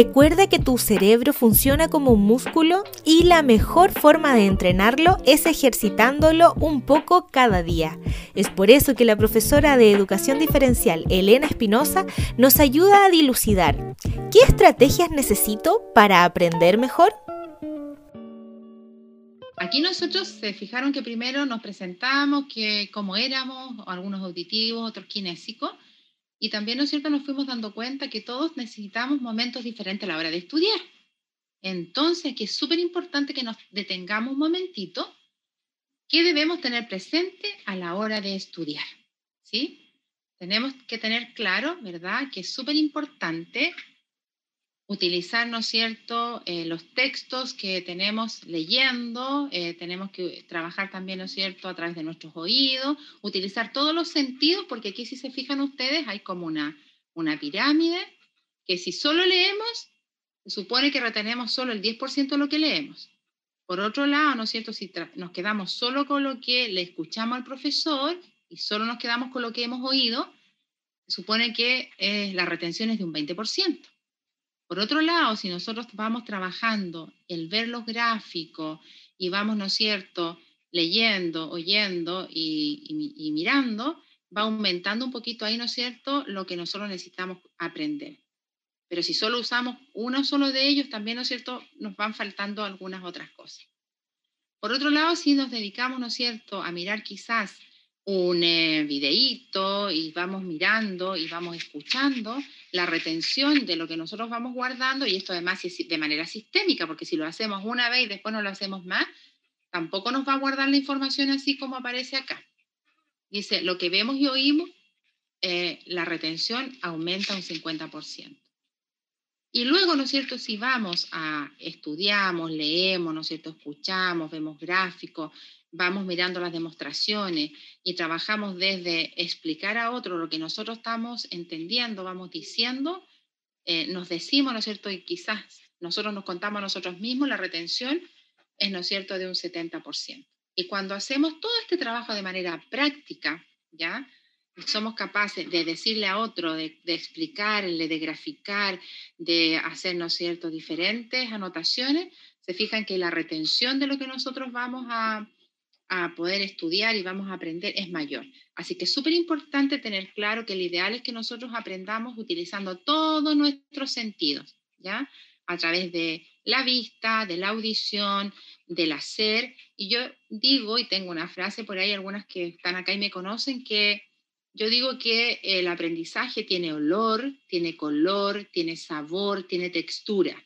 Recuerda que tu cerebro funciona como un músculo y la mejor forma de entrenarlo es ejercitándolo un poco cada día. Es por eso que la profesora de educación diferencial, Elena Espinosa, nos ayuda a dilucidar qué estrategias necesito para aprender mejor. Aquí nosotros se fijaron que primero nos presentamos, que cómo éramos, algunos auditivos, otros kinésicos, y también, ¿no es cierto?, nos fuimos dando cuenta que todos necesitamos momentos diferentes a la hora de estudiar. Entonces, que es súper importante que nos detengamos un momentito, ¿qué debemos tener presente a la hora de estudiar? ¿Sí? Tenemos que tener claro, ¿verdad?, que es súper importante utilizar, ¿no es cierto?, eh, los textos que tenemos leyendo, eh, tenemos que trabajar también, ¿no es cierto?, a través de nuestros oídos, utilizar todos los sentidos, porque aquí si se fijan ustedes hay como una, una pirámide, que si solo leemos, supone que retenemos solo el 10% de lo que leemos. Por otro lado, ¿no es cierto?, si nos quedamos solo con lo que le escuchamos al profesor y solo nos quedamos con lo que hemos oído, supone que eh, la retención es de un 20%. Por otro lado, si nosotros vamos trabajando el ver los gráficos y vamos, ¿no es cierto?, leyendo, oyendo y, mirando, va aumentando un poquito ahí, ¿no es cierto?, lo que nosotros necesitamos aprender. Pero si solo usamos uno solo de ellos, también, ¿no es cierto?, nos van faltando algunas otras cosas. Por otro lado, si nos dedicamos, ¿no es cierto?, a mirar quizás un eh, videíto y vamos mirando y vamos escuchando la retención de lo que nosotros vamos guardando y esto además es de manera sistémica, porque si lo hacemos una vez y después no lo hacemos más, tampoco nos va a guardar la información así como aparece acá. Dice, lo que vemos y oímos, eh, la retención aumenta un 50%. Y luego, ¿no es cierto?, si vamos a estudiamos, leemos, ¿no es cierto?, escuchamos, vemos gráficos, vamos mirando las demostraciones y trabajamos desde explicar a otro lo que nosotros estamos entendiendo, vamos diciendo, eh, nos decimos, ¿no es cierto? Y quizás nosotros nos contamos a nosotros mismos, la retención es, ¿no es cierto?, de un 70%. Y cuando hacemos todo este trabajo de manera práctica, ¿ya? Somos capaces de decirle a otro, de, de explicarle, de graficar, de hacer, ¿no es cierto?, diferentes anotaciones, se fijan que la retención de lo que nosotros vamos a, a poder estudiar y vamos a aprender es mayor. Así que es súper importante tener claro que el ideal es que nosotros aprendamos utilizando todos nuestros sentidos, ¿ya? A través de la vista, de la audición, del hacer. Y yo digo, y tengo una frase por ahí, algunas que están acá y me conocen, que yo digo que el aprendizaje tiene olor, tiene color, tiene sabor, tiene textura,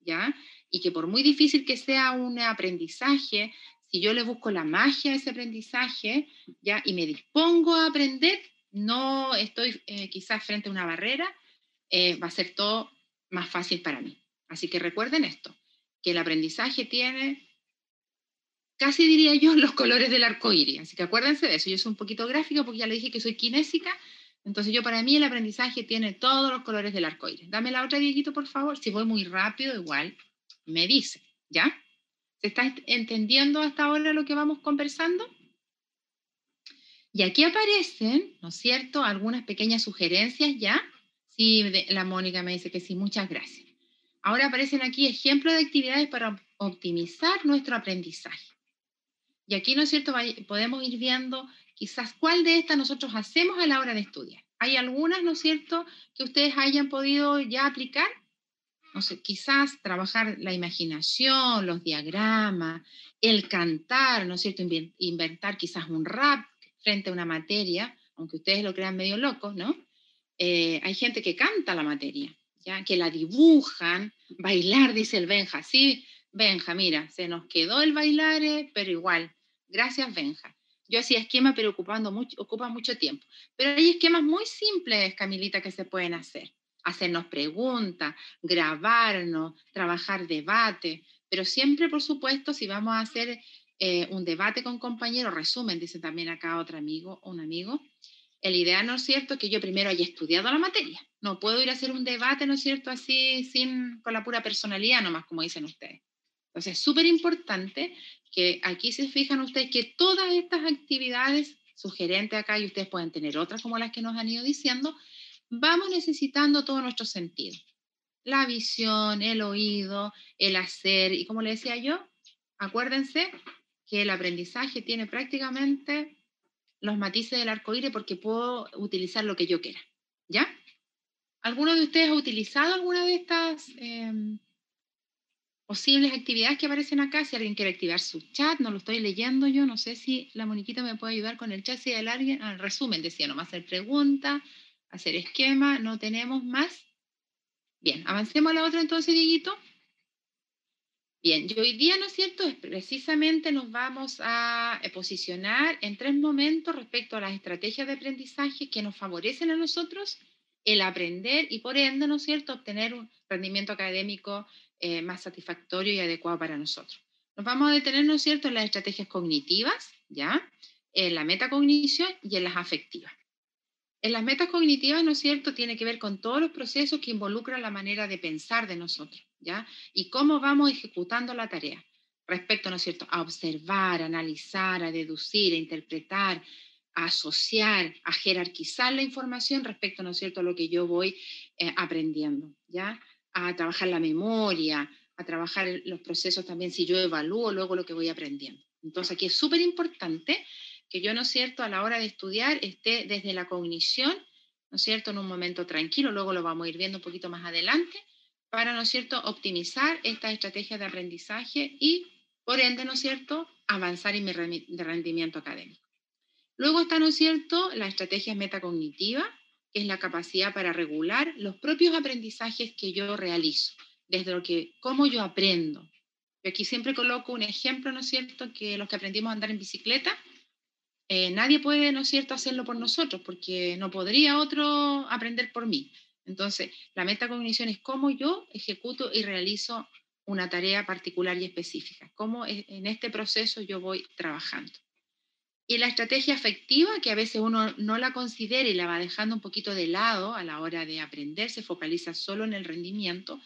¿ya? Y que por muy difícil que sea un aprendizaje, si yo le busco la magia a ese aprendizaje ¿ya? y me dispongo a aprender, no estoy eh, quizás frente a una barrera, eh, va a ser todo más fácil para mí. Así que recuerden esto, que el aprendizaje tiene, casi diría yo, los colores del arco iris. Así que acuérdense de eso. Yo soy un poquito gráfica porque ya le dije que soy kinésica. Entonces yo para mí el aprendizaje tiene todos los colores del arco iris. Dame la otra, Dieguito, por favor. Si voy muy rápido, igual me dice, ¿ya? ¿Se está entendiendo hasta ahora lo que vamos conversando? Y aquí aparecen, ¿no es cierto?, algunas pequeñas sugerencias ya. Sí, la Mónica me dice que sí, muchas gracias. Ahora aparecen aquí ejemplos de actividades para optimizar nuestro aprendizaje. Y aquí, ¿no es cierto?, podemos ir viendo quizás cuál de estas nosotros hacemos a la hora de estudiar. Hay algunas, ¿no es cierto?, que ustedes hayan podido ya aplicar no sé, quizás trabajar la imaginación, los diagramas, el cantar, ¿no es cierto? Inventar quizás un rap frente a una materia, aunque ustedes lo crean medio loco, ¿no? Eh, hay gente que canta la materia, ¿ya? Que la dibujan, bailar, dice el Benja, sí, Benja, mira, se nos quedó el bailar, eh, pero igual, gracias Benja. Yo hacía esquema, pero ocupando mucho, ocupa mucho tiempo. Pero hay esquemas muy simples, Camilita, que se pueden hacer hacernos preguntas, grabarnos, trabajar debate, pero siempre, por supuesto, si vamos a hacer eh, un debate con compañeros, resumen, dice también acá otro amigo un amigo, el ideal, ¿no es cierto?, que yo primero haya estudiado la materia. No puedo ir a hacer un debate, ¿no es cierto?, así, sin, con la pura personalidad nomás, como dicen ustedes. Entonces, es súper importante que aquí se fijan ustedes que todas estas actividades sugerentes acá, y ustedes pueden tener otras como las que nos han ido diciendo, vamos necesitando todo nuestro sentido. la visión, el oído, el hacer, y como le decía yo, acuérdense que el aprendizaje tiene prácticamente los matices del arco iris porque puedo utilizar lo que yo quiera. ¿Ya? ¿Alguno de ustedes ha utilizado alguna de estas em, posibles actividades que aparecen acá? Si alguien quiere activar su chat, no lo estoy leyendo yo, no sé si la moniquita me puede ayudar con el chat, si hay alguien, al resumen decía, nomás hacer pregunta, hacer esquema, no tenemos más. Bien, avancemos a la otra entonces, Dieguito. Bien, y hoy día, ¿no es cierto? Precisamente nos vamos a posicionar en tres momentos respecto a las estrategias de aprendizaje que nos favorecen a nosotros el aprender y por ende, ¿no es cierto?, obtener un rendimiento académico eh, más satisfactorio y adecuado para nosotros. Nos vamos a detener, ¿no es cierto?, en las estrategias cognitivas, ¿ya? En la metacognición y en las afectivas. En las metas cognitivas, ¿no es cierto?, tiene que ver con todos los procesos que involucran la manera de pensar de nosotros, ¿ya? Y cómo vamos ejecutando la tarea respecto, ¿no es cierto?, a observar, a analizar, a deducir, a interpretar, a asociar, a jerarquizar la información respecto, ¿no es cierto?, a lo que yo voy eh, aprendiendo, ¿ya? A trabajar la memoria, a trabajar los procesos también, si yo evalúo luego lo que voy aprendiendo. Entonces, aquí es súper importante que yo, ¿no es cierto?, a la hora de estudiar esté desde la cognición, ¿no es cierto?, en un momento tranquilo, luego lo vamos a ir viendo un poquito más adelante, para, ¿no es cierto?, optimizar estas estrategias de aprendizaje y, por ende, ¿no es cierto?, avanzar en mi rendimiento académico. Luego está, ¿no es cierto?, la estrategia metacognitiva, que es la capacidad para regular los propios aprendizajes que yo realizo, desde lo que, cómo yo aprendo. Yo aquí siempre coloco un ejemplo, ¿no es cierto?, que los que aprendimos a andar en bicicleta, eh, nadie puede, ¿no es cierto?, hacerlo por nosotros, porque no podría otro aprender por mí. Entonces, la metacognición es cómo yo ejecuto y realizo una tarea particular y específica, cómo en este proceso yo voy trabajando. Y la estrategia afectiva, que a veces uno no la considera y la va dejando un poquito de lado a la hora de aprender, se focaliza solo en el rendimiento,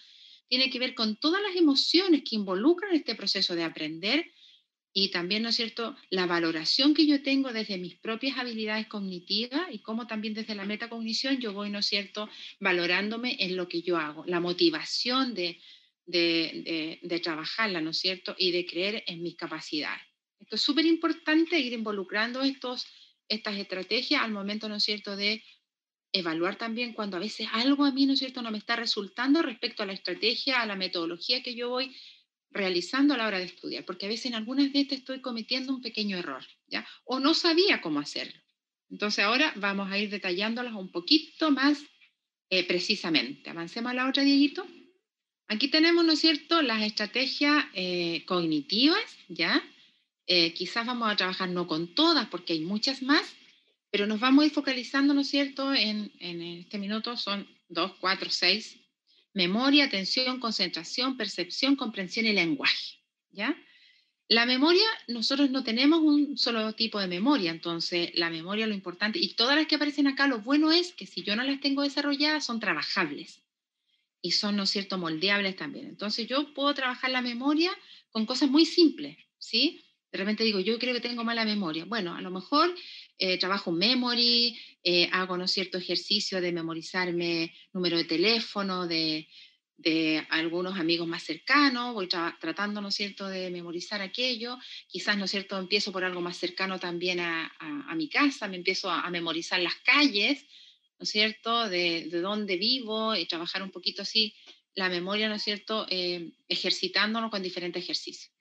tiene que ver con todas las emociones que involucran este proceso de aprender y también, ¿no es cierto?, la valoración que yo tengo desde mis propias habilidades cognitivas y cómo también desde la metacognición yo voy, ¿no es cierto?, valorándome en lo que yo hago, la motivación de, de, de, trabajarla, ¿no es cierto?, y de creer en mis capacidades. Esto es súper importante ir involucrando estos, estas estrategias al momento, ¿no es cierto?, de evaluar también cuando a veces algo a mí, ¿no es cierto?, no me está resultando respecto a la estrategia, a la metodología que yo voy realizando a la hora de estudiar, porque a veces en algunas de estas estoy cometiendo un pequeño error, ¿ya? O no sabía cómo hacerlo. Entonces ahora vamos a ir detallándolas un poquito más eh, precisamente. Avancemos a la otra, Dieguito. Aquí tenemos, ¿no es cierto?, las estrategias eh, cognitivas, ¿ya? Eh, quizás vamos a trabajar no con todas, porque hay muchas más, pero nos vamos a ir focalizando, ¿no es cierto?, en, en este minuto son dos, cuatro, seis, memoria, atención, concentración, percepción, comprensión y lenguaje. ¿ya? La memoria, nosotros no tenemos un solo tipo de memoria, entonces la memoria lo importante, y todas las que aparecen acá, lo bueno es que si yo no las tengo desarrolladas, son trabajables y son, ¿no es cierto?, moldeables también. Entonces yo puedo trabajar la memoria con cosas muy simples, ¿sí? De repente digo, yo creo que tengo mala memoria. Bueno, a lo mejor eh, trabajo memory, eh, hago ¿no cierto ejercicio de memorizarme número de teléfono de, de algunos amigos más cercanos, voy tratando, ¿no cierto?, de memorizar aquello, quizás, ¿no cierto?, empiezo por algo más cercano también a, a, mi casa, me empiezo a, memorizar las calles, ¿no cierto?, de, de dónde vivo y trabajar un poquito así la memoria, ¿no cierto?, eh, ejercitándonos con diferentes ejercicios.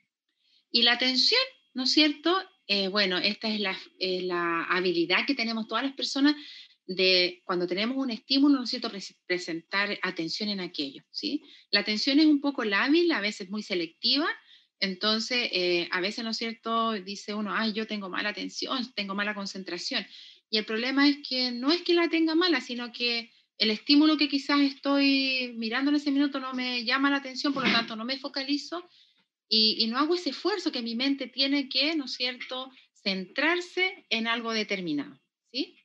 Y la atención, ¿no es cierto?, eh, bueno, esta es la, habilidad que tenemos todas las personas de cuando tenemos un estímulo, ¿no es cierto?, presentar atención en aquello, ¿sí? La atención es un poco lábil, a veces muy selectiva, entonces eh, a veces, ¿no es cierto?, dice uno, ay, yo tengo mala atención, tengo mala concentración. Y el problema es que no es que la tenga mala, sino que el estímulo que quizás estoy mirando en ese minuto no me llama la atención, por lo tanto no me focalizo y, no hago ese esfuerzo que mi mente tiene que, ¿no es cierto?, centrarse en algo determinado, ¿sí?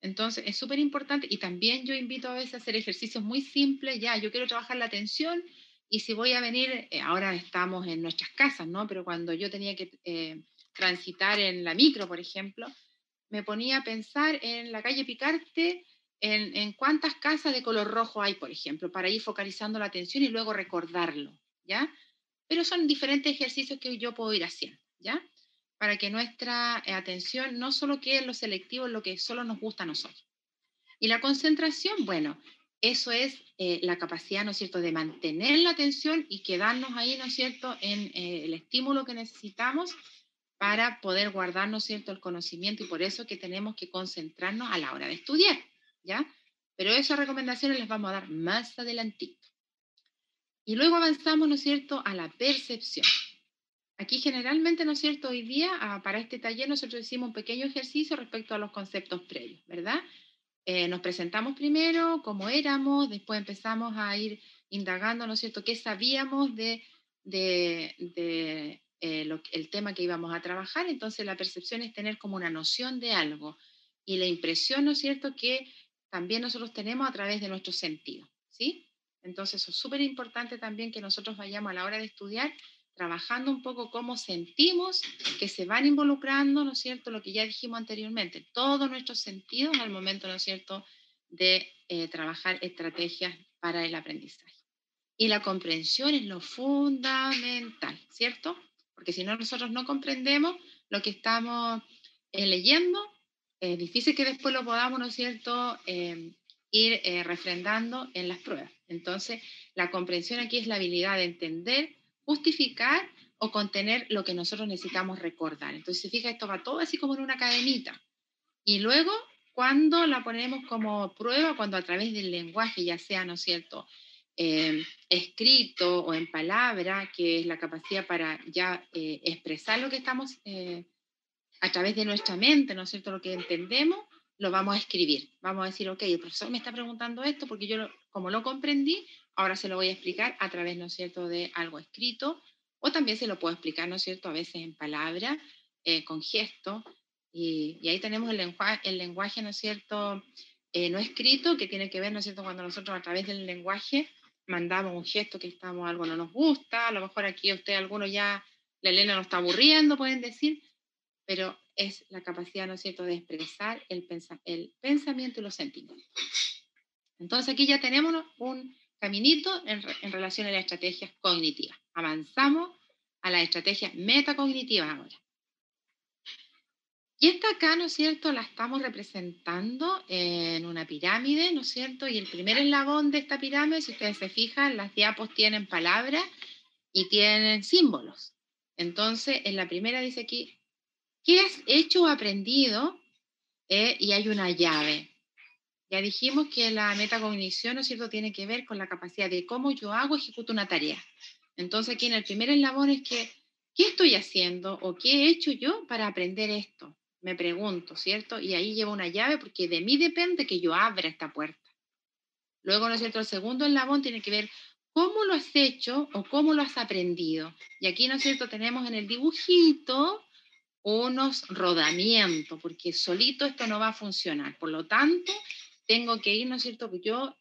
Entonces, es súper importante y también yo invito a veces a hacer ejercicios muy simples, ya, yo quiero trabajar la atención y si voy a venir, eh, ahora estamos en nuestras casas, ¿no? Pero cuando yo tenía que eh, transitar en la micro, por ejemplo, me ponía a pensar en la calle Picarte en, en, cuántas casas de color rojo hay, por ejemplo, para ir focalizando la atención y luego recordarlo, ¿ya? Pero son diferentes ejercicios que yo puedo ir haciendo, ¿ya? Para que nuestra eh, atención no solo quede en lo selectivo, en lo que solo nos gusta a nosotros. Y la concentración, bueno, eso es eh, la capacidad, ¿no es cierto?, de mantener la atención y quedarnos ahí, ¿no es cierto?, en eh, el estímulo que necesitamos para poder guardar, ¿no es cierto?, el conocimiento y por eso que tenemos que concentrarnos a la hora de estudiar, ¿ya? Pero esas recomendaciones las vamos a dar más adelantito. Y luego avanzamos, ¿no es cierto?, a la percepción. Aquí generalmente, ¿no es cierto?, hoy día, ah, para este taller nosotros hicimos un pequeño ejercicio respecto a los conceptos previos, ¿verdad? Eh, nos presentamos primero, cómo éramos, después empezamos a ir indagando, ¿no es cierto?, qué sabíamos de, de, eh, el tema que íbamos a trabajar. Entonces, la percepción es tener como una noción de algo. Y la impresión, ¿no es cierto?, que también nosotros tenemos a través de nuestros sentidos, ¿sí? Entonces, es súper importante también que nosotros vayamos a la hora de estudiar trabajando un poco cómo sentimos que se van involucrando, ¿no es cierto?, lo que ya dijimos anteriormente, todos nuestros sentidos al momento, ¿no es cierto?, de eh, trabajar estrategias para el aprendizaje. Y la comprensión es lo fundamental, ¿cierto? Porque si no, nosotros no comprendemos lo que estamos eh, leyendo, es difícil que después lo podamos, ¿no es cierto?, eh, ir refrendando en las pruebas. Entonces, la comprensión aquí es la habilidad de entender justificar o contener lo que nosotros necesitamos recordar. Entonces, se fija, esto va todo así como en una cadenita. Y luego, cuando la ponemos como prueba, cuando a través del lenguaje, ya sea, ¿no es cierto?, eh, escrito o en palabra, que es la capacidad para ya eh, expresar lo que estamos eh, a través de nuestra mente, ¿no es cierto?, lo que entendemos, lo vamos a escribir. Vamos a decir, ok, el profesor me está preguntando esto porque yo, como lo comprendí, Ahora se lo voy a explicar a través, ¿no es cierto?, de algo escrito, o también se lo puedo explicar, ¿no es cierto?, a veces en palabra, eh, con gesto, y, ahí tenemos el, lenguaje, ¿no es cierto?, eh, no escrito, que tiene que ver, ¿no es cierto?, cuando nosotros a través del lenguaje mandamos un gesto que estamos, algo no nos gusta, a lo mejor aquí usted, alguno ya, la Elena nos está aburriendo, pueden decir, pero es la capacidad, ¿no es cierto?, de expresar el, el pensamiento y los sentimientos. Entonces aquí ya tenemos un caminito en, relación a las estrategias cognitivas. Avanzamos a las estrategias metacognitivas ahora. Y esta acá, ¿no es cierto?, la estamos representando en una pirámide, ¿no es cierto? Y el primer eslabón de esta pirámide, si ustedes se fijan, las diapos tienen palabras y tienen símbolos. Entonces, en la primera dice aquí, ¿qué has hecho o aprendido? Eh, y hay una llave. Ya dijimos que la metacognición, ¿no es cierto?, tiene que ver con la capacidad de cómo yo hago, ejecuto una tarea. Entonces, aquí en el primer eslabón es que, ¿qué estoy haciendo o qué he hecho yo para aprender esto? Me pregunto, ¿cierto? Y ahí llevo una llave porque de mí depende que yo abra esta puerta. Luego, ¿no es cierto?, el segundo eslabón tiene que ver cómo lo has hecho o cómo lo has aprendido. Y aquí, ¿no es cierto?, tenemos en el dibujito unos rodamientos, porque solito esto no va a funcionar. Por lo tanto, tengo que ir, ¿no es cierto?, yo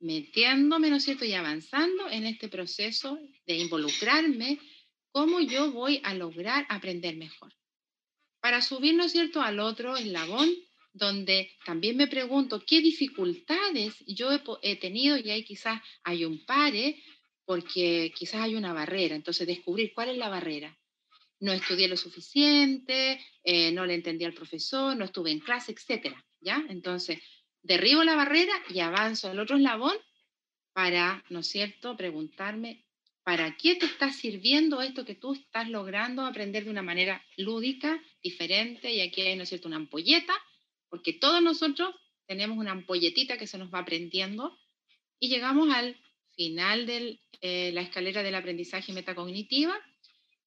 metiéndome, ¿no es cierto?, y avanzando en este proceso de involucrarme, cómo yo voy a lograr aprender mejor. Para subir, ¿no es cierto?, al otro eslabón, donde también me pregunto qué dificultades yo he, tenido y ahí quizás hay un pare, porque quizás hay una barrera. Entonces, descubrir cuál es la barrera. No estudié lo suficiente, eh, no le entendí al profesor, no estuve en clase, etcétera. ¿Ya? Entonces, derribo la barrera y avanzo al otro eslabón para, ¿no es cierto?, preguntarme, ¿para qué te está sirviendo esto que tú estás logrando aprender de una manera lúdica, diferente? Y aquí hay, ¿no es cierto?, una ampolleta, porque todos nosotros tenemos una ampolletita que se nos va aprendiendo y llegamos al final de eh, la escalera del aprendizaje metacognitiva,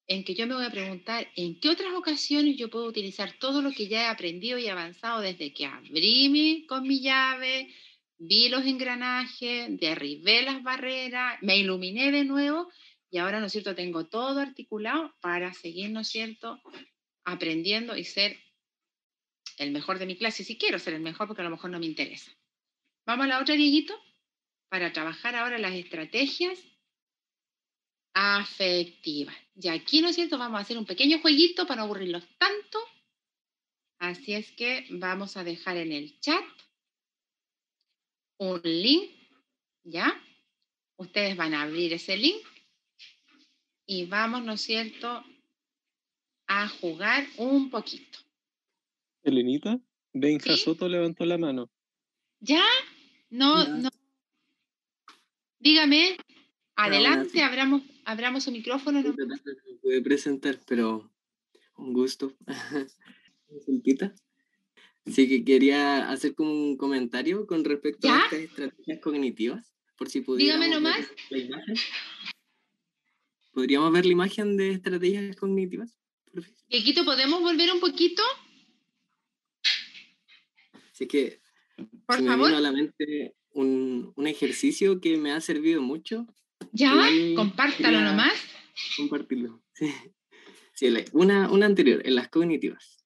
en que yo me voy a preguntar en qué otras ocasiones yo puedo utilizar todo lo que ya he aprendido y avanzado desde que abrí mi, con mi llave, vi los engranajes, derribé las barreras, me iluminé de nuevo y ahora, ¿no es cierto?, tengo todo articulado para seguir, ¿no es cierto?, aprendiendo y ser el mejor de mi clase, si quiero ser el mejor porque a lo mejor no me interesa. Vamos a la otra, Dieguito, para trabajar ahora las estrategias afectiva. Y aquí, ¿no es cierto? Vamos a hacer un pequeño jueguito para no aburrirlos tanto. Así es que vamos a dejar en el chat un link, ¿ya? Ustedes van a abrir ese link y vamos, ¿no es cierto?, a jugar un poquito. Elenita, Benja ¿Sí? Soto levantó la mano. ¿Ya? No, Ya. no. Dígame, adelante, abramos, abramos su micrófono. No me pude presentar, pero un gusto. Consultita. Sí que quería hacer como un comentario con respecto ¿Ya? a estas estrategias cognitivas, por si pudiéramos Dígame ver nomás. la imagen. ¿Podríamos ver la imagen de estrategias cognitivas? Quito, ¿podemos volver un poquito? Así que Por se me favor. vino a la mente un, un ejercicio que me ha servido mucho Ya, Igual compártalo nomás. compartirlo. Sí. Sí, una, una anterior, en las cognitivas,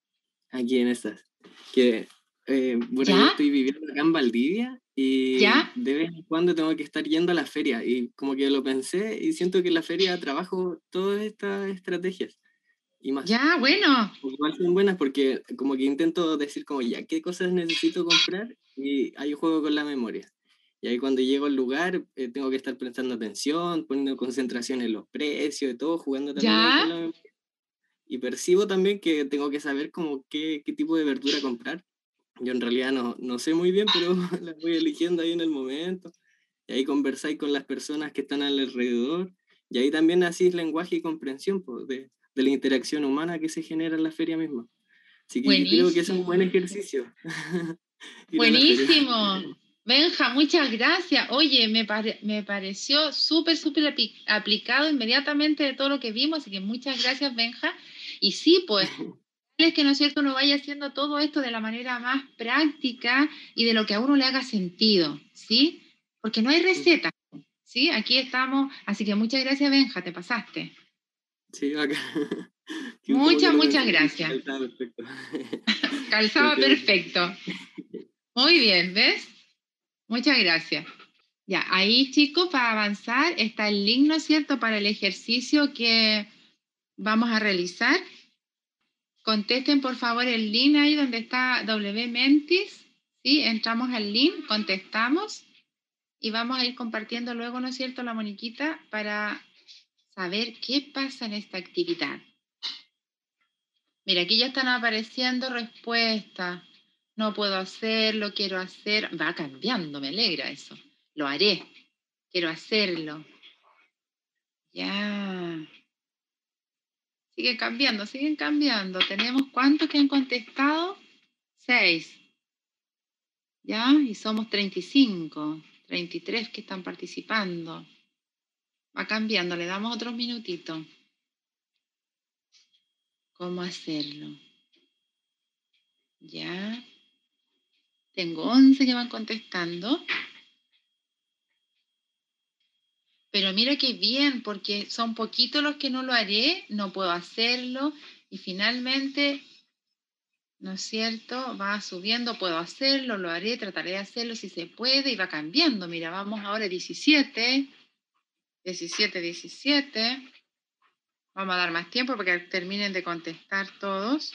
aquí en estas, que eh, bueno, yo estoy viviendo acá en Valdivia y ¿Ya? de vez en cuando tengo que estar yendo a la feria y como que lo pensé y siento que en la feria trabajo todas estas estrategias y más. Ya, bueno. Igual son buenas porque como que intento decir como ya, ¿qué cosas necesito comprar? Y ahí juego con la memoria. Y ahí cuando llego al lugar eh, tengo que estar prestando atención, poniendo concentración en los precios y todo, jugando también Ya. la. Y percibo también que tengo que saber como qué, qué tipo de verdura comprar. Yo en realidad no, no sé muy bien, pero las voy eligiendo ahí en el momento. Y ahí conversáis con las personas que están alrededor. Y ahí también así lenguaje y comprensión pues, de, de la interacción humana que se genera en la feria misma. Así que yo creo que es un buen Buenísimo. ejercicio. Buenísimo. Benja, muchas gracias. Oye, me, pare- me pareció súper, súper apli- aplicado inmediatamente de todo lo que vimos, así que muchas gracias, Benja. Y sí, pues, es que no es cierto, uno vaya haciendo todo esto de la manera más práctica y de lo que a uno le haga sentido, ¿sí? Porque no hay receta, ¿sí? Aquí estamos, así que muchas gracias, Benja, te pasaste. Sí, acá. Muchas, muchas gracias. estaba perfecto. Calzaba perfecto. Muy bien, ¿ves? Muchas gracias. Ya, ahí chicos, para avanzar está el link, ¿no es cierto?, para el ejercicio que vamos a realizar. Contesten por favor el link ahí donde está W Mentis. ¿sí? Entramos al link, contestamos y vamos a ir compartiendo luego, ¿no es cierto?, la moniquita para saber qué pasa en esta actividad. Mira, aquí ya están apareciendo respuestas. No puedo hacerlo, quiero hacer. Va cambiando, me alegra eso. Lo haré. Quiero hacerlo. Ya. Sigue cambiando, siguen cambiando. Tenemos cuántos que han contestado? Seis. Ya, y somos 35, 33 que están participando. Va cambiando, le damos otros minutitos. ¿Cómo hacerlo? Ya. Tengo 11 que van contestando. Pero mira qué bien, porque son poquitos los que no lo haré, no puedo hacerlo. Y finalmente, ¿no es cierto? Va subiendo, puedo hacerlo, lo haré, trataré de hacerlo si se puede y va cambiando. Mira, vamos ahora 17, 17, 17. Vamos a dar más tiempo para que terminen de contestar todos.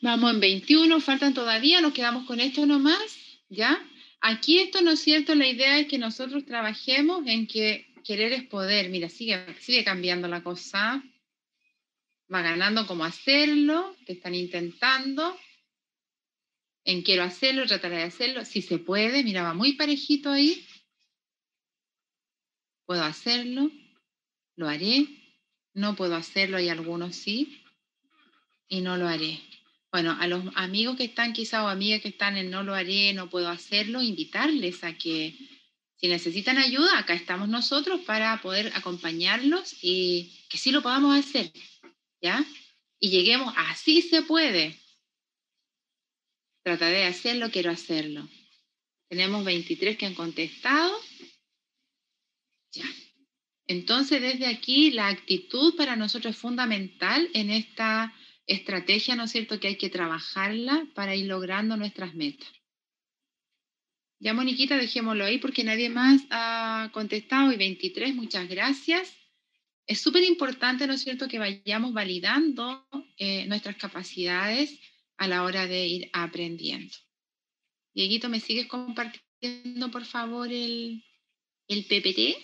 Vamos en 21, faltan todavía, nos quedamos con esto nomás, ¿ya? Aquí esto no es cierto, la idea es que nosotros trabajemos en que querer es poder. Mira, sigue, sigue cambiando la cosa. Va ganando cómo hacerlo, que están intentando. En quiero hacerlo, trataré de hacerlo. Si se puede, mira, va muy parejito ahí. Puedo hacerlo, lo haré. No puedo hacerlo, hay algunos sí. Y no lo haré. Bueno, a los amigos que están quizá o amigas que están en no lo haré, no puedo hacerlo, invitarles a que si necesitan ayuda, acá estamos nosotros para poder acompañarlos y que sí lo podamos hacer, ¿ya? Y lleguemos, así se puede. Trataré de hacerlo, quiero hacerlo. Tenemos 23 que han contestado. Ya. Entonces, desde aquí, la actitud para nosotros es fundamental en esta estrategia, ¿no es cierto?, que hay que trabajarla para ir logrando nuestras metas. Ya, Moniquita, dejémoslo ahí porque nadie más ha contestado. Y 23, muchas gracias. Es súper importante, ¿no es cierto?, que vayamos validando eh, nuestras capacidades a la hora de ir aprendiendo. Dieguito, ¿me sigues compartiendo, por favor, el, el PPT?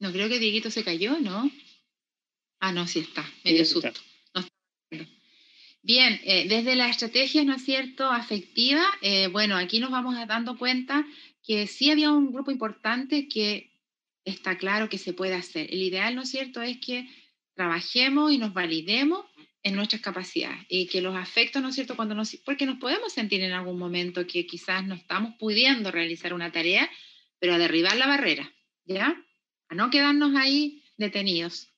No creo que Dieguito se cayó, ¿no? Ah, no, sí está, me dio susto. Bien, eh, desde la estrategia, ¿no es cierto?, afectiva, eh, bueno, aquí nos vamos dando cuenta que sí había un grupo importante que está claro que se puede hacer. El ideal, ¿no es cierto?, es que trabajemos y nos validemos en nuestras capacidades y que los afectos, ¿no es cierto?, cuando nos, porque nos podemos sentir en algún momento que quizás no estamos pudiendo realizar una tarea, pero a derribar la barrera, ¿ya? A no quedarnos ahí detenidos.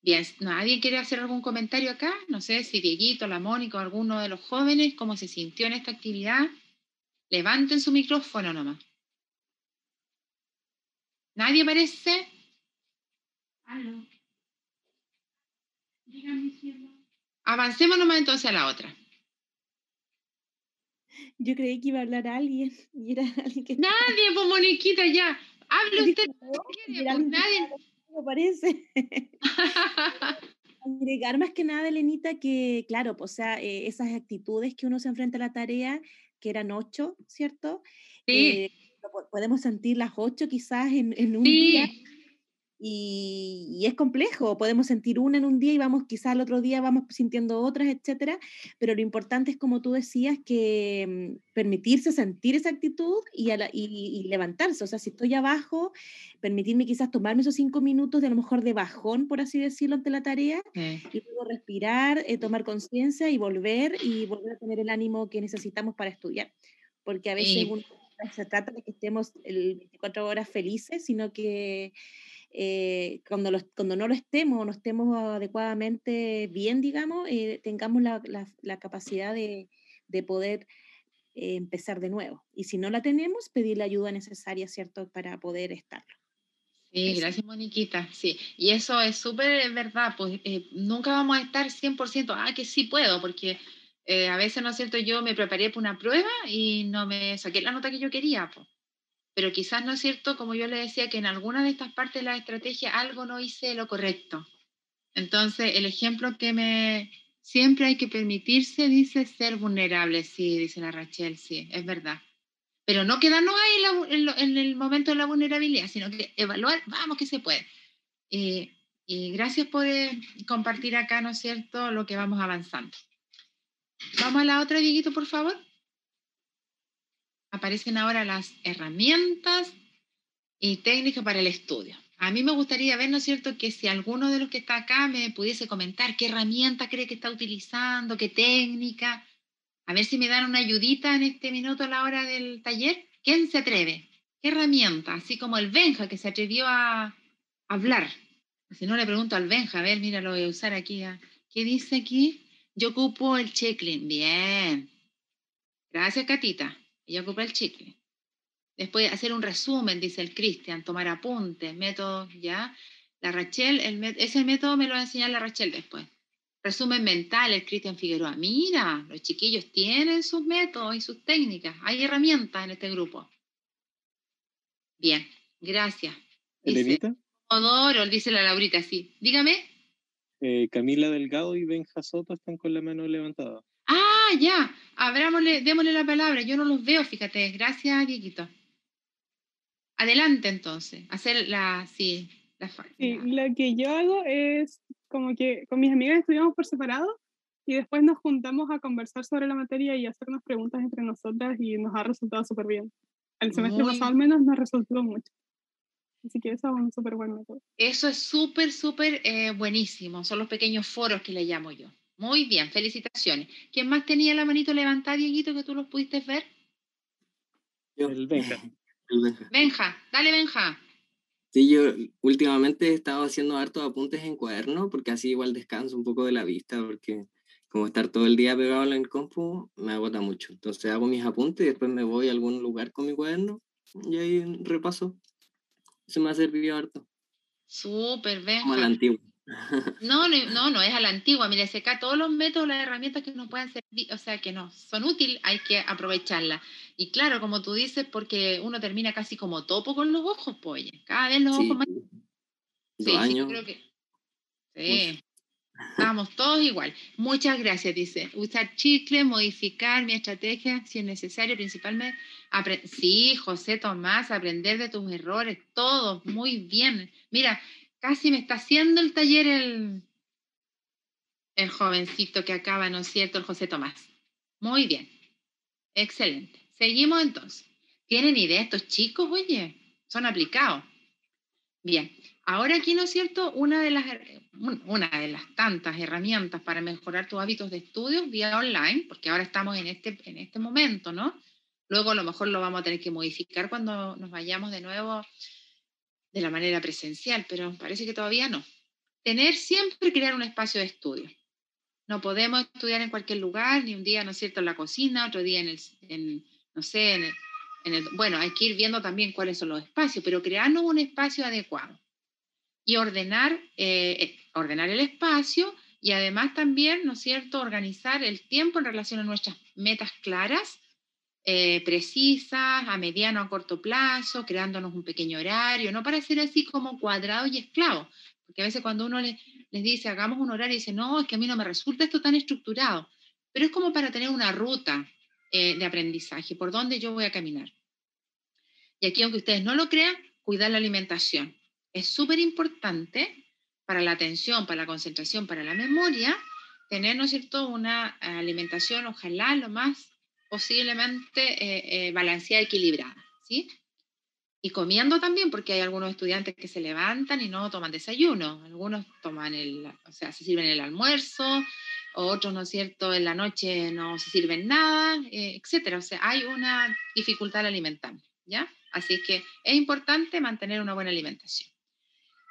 Bien, ¿nadie quiere hacer algún comentario acá? No sé si Dieguito, la Mónica o alguno de los jóvenes, cómo se sintió en esta actividad. Levanten su micrófono nomás. ¿Nadie parece? Aló. Avancemos nomás entonces a la otra. Yo creí que iba a hablar alguien y era alguien que... Nadie, pues Moniquita, ya. Hable usted. Pues, nadie. Me parece. Agregar más que nada, Elenita, que claro, pues, o sea, eh, esas actitudes que uno se enfrenta a la tarea, que eran ocho, ¿cierto? Sí. Eh, podemos sentir las ocho quizás en, en un día y, es complejo, podemos sentir una en un día y vamos, quizás al otro día vamos sintiendo otras, etcétera, pero lo importante es, como tú decías, que mm, permitirse sentir esa actitud y, y, levantarse, o sea, si estoy abajo, permitirme quizás tomarme esos cinco minutos de a lo mejor de bajón, por así decirlo, ante la tarea, y luego respirar, eh, tomar conciencia y volver y volver a tener el ánimo que necesitamos para estudiar, porque a veces se trata de que estemos el 24 horas felices, sino que eh, cuando, cuando no lo estemos o no estemos adecuadamente bien, digamos, eh, tengamos la, la, capacidad de, de poder eh, empezar de nuevo. Y si no la tenemos, pedir la ayuda necesaria, ¿cierto?, para poder estarlo. Sí, gracias Moniquita, sí. Y eso es súper verdad, pues nunca vamos a estar 100%, ah, que sí puedo, porque a veces, ¿no es cierto?, yo me preparé para una prueba y no me saqué la nota que yo quería, pues pero quizás no es cierto, como yo le decía, que en alguna de estas partes de la estrategia algo no hice lo correcto. Entonces, el ejemplo que me siempre hay que permitirse, dice, ser vulnerable, sí, dice la Rachel, sí, es verdad. Pero no quedarnos ahí en, el momento de la vulnerabilidad, sino que evaluar, vamos que se puede. y gracias por eh, compartir acá, ¿no es cierto?, lo que vamos avanzando. Vamos a la otra, Dieguito, por favor aparecen ahora las herramientas y técnicas para el estudio. A mí me gustaría ver, ¿no es cierto?, que si alguno de los que está acá me pudiese comentar qué herramienta cree que está utilizando, qué técnica, a ver si me dan una ayudita en este minuto a la hora del taller. ¿Quién se atreve? ¿Qué herramienta? Así como el Benja que se atrevió a hablar. Si no le pregunto al Benja, a ver, mira, lo voy a usar aquí. ¿ah? ¿Qué dice aquí? Yo ocupo el checklist. Bien. Gracias, Catita. Ella ocupa el chicle. Después hacer un resumen, dice el Cristian, tomar apuntes, métodos, ¿ya? La Rachel, el, ese método me lo va a enseñar la Rachel después. Resumen mental, el Cristian Figueroa. Mira, los chiquillos tienen sus métodos y sus técnicas. Hay herramientas en este grupo. Bien, gracias. ¿Elenita? Odoro, dice la Laurita, sí. Dígame. Eh, Camila Delgado y Benja Soto están con la mano levantada. Ah, ya. Abrámosle, démosle la palabra. Yo no los veo, fíjate. Gracias, Dieguito. Adelante, entonces. Hacer la, sí, la, sí, lo que yo hago es como que con mis amigas estudiamos por separado y después nos juntamos a conversar sobre la materia y hacernos preguntas entre nosotras y nos ha resultado súper bien. El semestre pasado al menos nos resultó mucho. Así que eso es un súper buen método. Eso es súper, súper eh, buenísimo. Son los pequeños foros que le llamo yo. Muy bien, felicitaciones. ¿Quién más tenía la manito levantada, Dieguito, que tú los pudiste ver? El Benja. Benja, dale Benja. Sí, yo últimamente he estado haciendo hartos apuntes en cuaderno porque así igual descanso un poco de la vista porque como estar todo el día pegado en el compu me agota mucho. Entonces hago mis apuntes y después me voy a algún lugar con mi cuaderno y ahí repaso. Eso me ha servido harto. Súper, Benja. Como la antigua. No, no, no, es a la antigua. Mira, acá todos los métodos, las herramientas que nos pueden servir, o sea, que no son útiles, hay que aprovecharlas. Y claro, como tú dices, porque uno termina casi como topo con los ojos, pues, cada vez los ojos más. Sí, creo que. Sí. Estamos todos igual. Muchas gracias, dice. Usar chicle, modificar mi estrategia si es necesario, principalmente. Sí, José Tomás, aprender de tus errores, todos, muy bien. Mira, casi me está haciendo el taller el, el jovencito que acaba, ¿no es cierto? El José Tomás. Muy bien. Excelente. Seguimos entonces. ¿Tienen idea estos chicos? Oye, son aplicados. Bien. Ahora aquí, ¿no es cierto? Una de las, una de las tantas herramientas para mejorar tus hábitos de estudio vía online, porque ahora estamos en este, en este momento, ¿no? Luego a lo mejor lo vamos a tener que modificar cuando nos vayamos de nuevo de la manera presencial, pero parece que todavía no. Tener siempre crear un espacio de estudio. No podemos estudiar en cualquier lugar, ni un día, ¿no es cierto?, en la cocina, otro día en el, no sé, en el, bueno, hay que ir viendo también cuáles son los espacios, pero crearnos un espacio adecuado y ordenar, eh, eh, ordenar el espacio y además también, ¿no es cierto?, organizar el tiempo en relación a nuestras metas claras, eh, precisas, a mediano, a corto plazo, creándonos un pequeño horario, no para ser así como cuadrado y esclavo, porque a veces cuando uno les, les dice, hagamos un horario, dice, no, es que a mí no me resulta esto tan estructurado, pero es como para tener una ruta de aprendizaje, por dónde yo voy a caminar. Y aquí, aunque ustedes no lo crean, cuidar la alimentación es súper importante para la atención, para la concentración, para la memoria, tener, ¿no es cierto?, una alimentación, ojalá lo más posiblemente eh, eh, balanceada, equilibrada, ¿sí? Y comiendo también, porque hay algunos estudiantes que se levantan y no toman desayuno, algunos toman el, o sea, se sirven el almuerzo, otros, ¿no es cierto?, en la noche no se sirven nada, eh, etcétera. O sea, hay una dificultad alimentar, ¿ya? Así que es importante mantener una buena alimentación.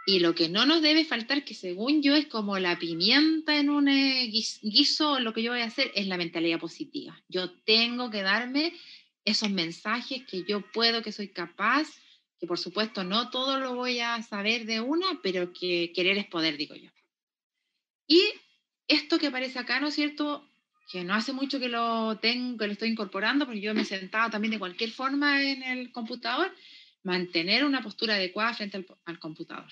Y lo que no nos debe faltar, que según yo es como la pimienta en un eh, guiso, lo que yo voy a hacer es la mentalidad positiva. Yo tengo que darme esos mensajes que yo puedo, que soy capaz, que por supuesto no todo lo voy a saber de una, pero que querer es poder, digo yo. Y esto que aparece acá, ¿no es cierto? Que no hace mucho que lo tengo, que lo estoy incorporando, porque yo me he sentado también de cualquier forma en el computador, mantener una postura adecuada frente al computador.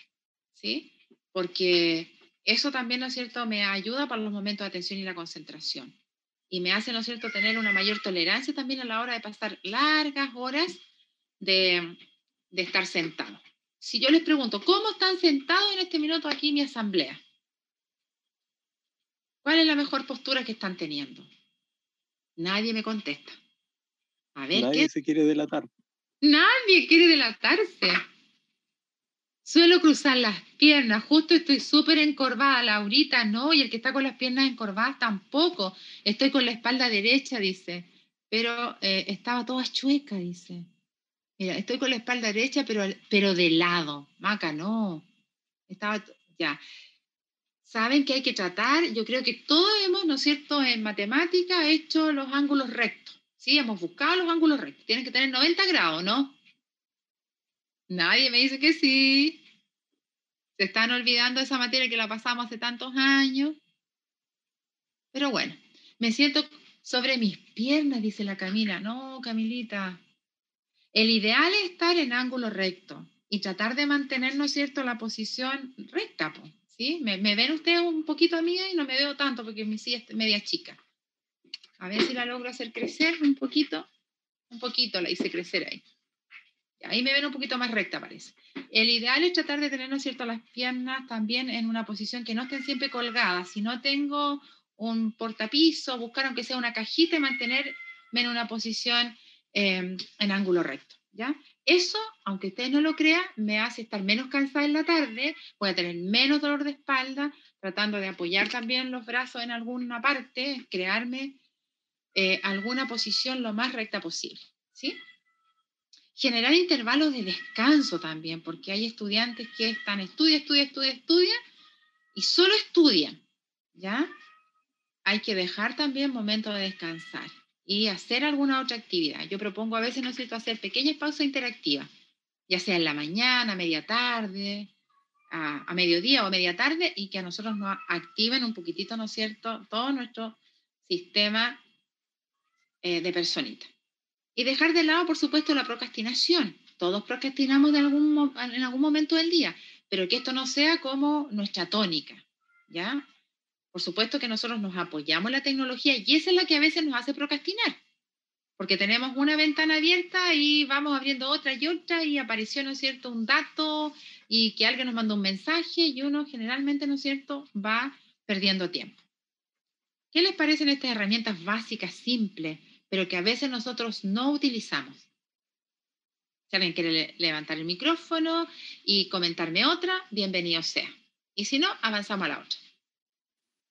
¿Sí? Porque eso también, ¿no es cierto?, me ayuda para los momentos de atención y la concentración. Y me hace, ¿no es cierto?, tener una mayor tolerancia también a la hora de pasar largas horas de, de estar sentado. Si yo les pregunto, ¿cómo están sentados en este minuto aquí en mi asamblea? ¿Cuál es la mejor postura que están teniendo? Nadie me contesta. A ver, Nadie se quiere delatar. Nadie quiere delatarse. Suelo cruzar las piernas, justo estoy súper encorvada, Laurita no, y el que está con las piernas encorvadas tampoco. Estoy con la espalda derecha, dice, pero eh, estaba toda chueca, dice. Mira, estoy con la espalda derecha, pero, pero de lado. Maca, no. Estaba, ya. Saben que hay que tratar, yo creo que todos hemos, ¿no es cierto?, en matemática hecho los ángulos rectos. Sí, hemos buscado los ángulos rectos. Tienen que tener 90 grados, ¿no? Nadie me dice que sí. Se están olvidando esa materia que la pasamos hace tantos años. Pero bueno, me siento sobre mis piernas, dice la Camila. No, Camilita. El ideal es estar en ángulo recto y tratar de mantener, ¿no es cierto?, la posición recta. ¿sí? Me, ven ustedes un poquito a mí y no me veo tanto porque mi silla es media chica. A ver si la logro hacer crecer un poquito. Un poquito la hice crecer ahí. Ahí me ven un poquito más recta, parece. El ideal es tratar de tener, ¿no es cierto?, las piernas también en una posición que no estén siempre colgadas. Si no tengo un portapiso, buscar aunque sea una cajita y mantenerme en una posición em, en ángulo recto, ¿ya? Eso, aunque usted no lo crea, me hace estar menos cansada en la tarde, voy a tener menos dolor de espalda, tratando de apoyar también los brazos en alguna parte, crearme eh, alguna posición lo más recta posible, ¿sí? Generar intervalos de descanso también, porque hay estudiantes que están, estudia, estudia, estudia, estudia, y solo estudian, ¿ya? Hay que dejar también momentos de descansar y hacer alguna otra actividad. Yo propongo a veces, ¿no es cierto?, hacer pequeñas pausas interactivas, ya sea en la mañana, a media tarde, a, mediodía o media tarde, y que a nosotros nos activen un poquitito, ¿no es cierto?, todo nuestro sistema eh, de personita. Y dejar de lado, por supuesto, la procrastinación. Todos procrastinamos en algún momento del día, pero que esto no sea como nuestra tónica, ¿ya? Por supuesto que nosotros nos apoyamos en la tecnología y esa es la que a veces nos hace procrastinar, porque tenemos una ventana abierta y vamos abriendo otra y otra y apareció, ¿no es cierto?, un dato y que alguien nos mandó un mensaje y uno generalmente, ¿no es cierto?, va perdiendo tiempo. ¿Qué les parecen estas herramientas básicas, simples, pero que a veces nosotros no utilizamos? Si alguien quiere levantar el micrófono y comentarme otra, bienvenido sea. Y si no, avanzamos a la otra.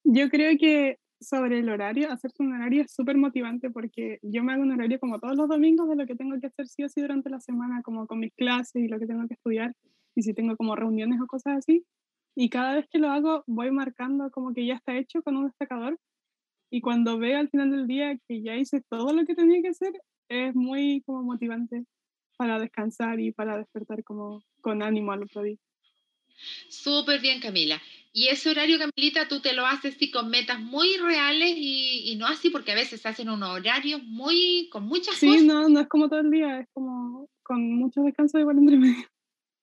Yo creo que sobre el horario, hacerse un horario es súper motivante porque yo me hago un horario como todos los domingos de lo que tengo que hacer sí o sí durante la semana, como con mis clases y lo que tengo que estudiar, y si tengo como reuniones o cosas así. Y cada vez que lo hago voy marcando como que ya está hecho con un destacador. Y cuando veo al final del día que ya hice todo lo que tenía que hacer, es muy como motivante para descansar y para despertar como con ánimo al otro día. Súper bien, Camila. Y ese horario, Camilita, tú te lo haces sí con metas muy reales y, no así porque a veces hacen unos horarios muy con muchas sí, cosas. Sí, no, no es como todo el día, es como con mucho descanso igual entre medio.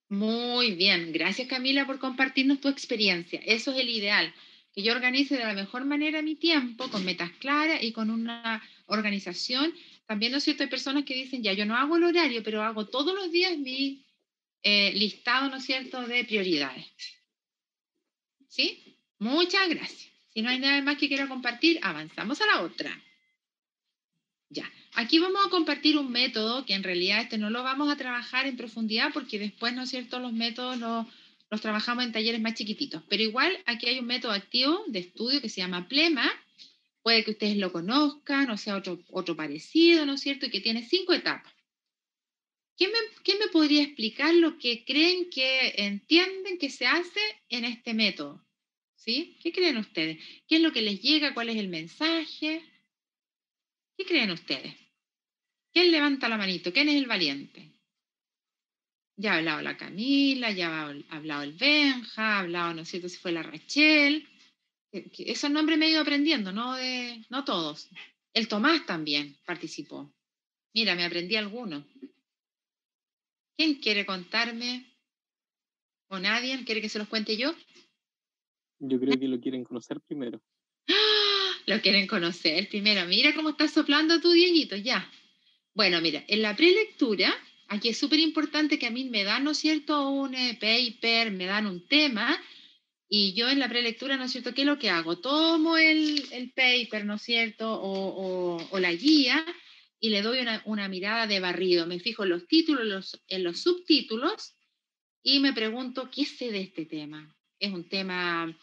Muy bien, gracias Camila por compartirnos tu experiencia. Eso es el ideal, que yo organice de la mejor manera mi tiempo, con metas claras y con una organización. También, ¿no es cierto? Hay personas que dicen, ya, yo no hago el horario, pero hago todos los días mi eh, listado, ¿no es cierto?, de prioridades. ¿Sí? Muchas gracias. Si no hay nada más que quiera compartir, avanzamos a la otra. Ya, aquí vamos a compartir un método que en realidad este no lo vamos a trabajar en profundidad porque después, ¿no es cierto?, los métodos los, los trabajamos en talleres más chiquititos. Pero igual aquí hay un método activo de estudio que se llama PLEMA. Puede que ustedes lo conozcan o sea otro, otro parecido, ¿no es cierto?, y que tiene cinco etapas. ¿Qué me, podría explicar lo que creen que entienden que se hace en este método? ¿Sí? ¿Qué creen ustedes? ¿Qué es lo que les llega? ¿Cuál es el mensaje? ¿Qué creen ustedes? ¿Quién levanta la manito? ¿Quién es el valiente? Ya ha hablado la Camila, ya ha hablado el Benja, ha hablado, no sé si fue la Rachel. Esos nombres me he ido aprendiendo, ¿no? De, no todos. El Tomás también participó. Mira, me aprendí algunos. ¿Quién quiere contarme? ¿O nadie? ¿Quiere que se los cuente yo? Yo creo que lo quieren conocer primero. ¡Ah! Lo quieren conocer primero. Mira cómo estás soplando tu Dieguito, ya. Bueno, mira, en la prelectura, aquí es súper importante que a mí me dan, ¿no es cierto?, un eh, paper, me dan un tema, y yo en la prelectura, ¿no es cierto?, ¿qué es lo que hago? Tomo el, el paper, ¿no es cierto?, o, o, o la guía, y le doy una, mirada de barrido. Me fijo en los títulos, en los subtítulos y me pregunto, ¿qué sé de este tema? Es un tema,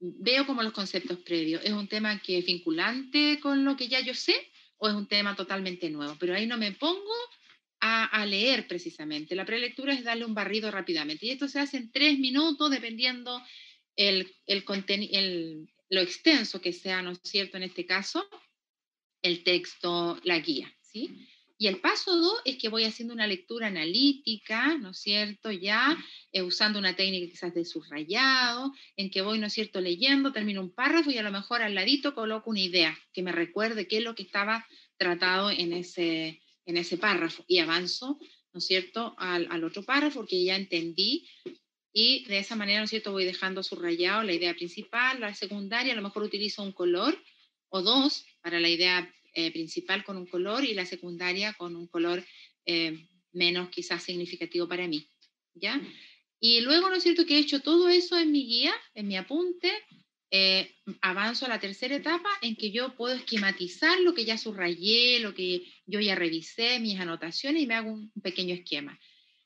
veo como los conceptos previos, ¿es un tema que es vinculante con lo que ya yo sé o es un tema totalmente nuevo? Pero ahí no me pongo a, leer precisamente. La prelectura es darle un barrido rápidamente y esto se hace en tres minutos dependiendo el, el, el, lo extenso que sea, ¿no es cierto?, en este caso el texto, la guía, ¿sí? Y el paso dos es que voy haciendo una lectura analítica, ¿no es cierto? Ya eh, usando una técnica quizás de subrayado, en que voy, ¿no es cierto?, leyendo, termino un párrafo y a lo mejor al ladito coloco una idea que me recuerde qué es lo que estaba tratado en ese, en ese párrafo y avanzo, ¿no es cierto?, al, al otro párrafo porque ya entendí y de esa manera, ¿no es cierto?, voy dejando subrayado la idea principal, la secundaria, a lo mejor utilizo un color o dos para la idea eh, principal con un color y la secundaria con un color eh, menos quizás significativo para mí. ¿ya? Y luego, ¿no es cierto?, que he hecho todo eso en mi guía, en mi apunte, eh, avanzo a la tercera etapa en que yo puedo esquematizar lo que ya subrayé, lo que yo ya revisé, mis anotaciones y me hago un, pequeño esquema.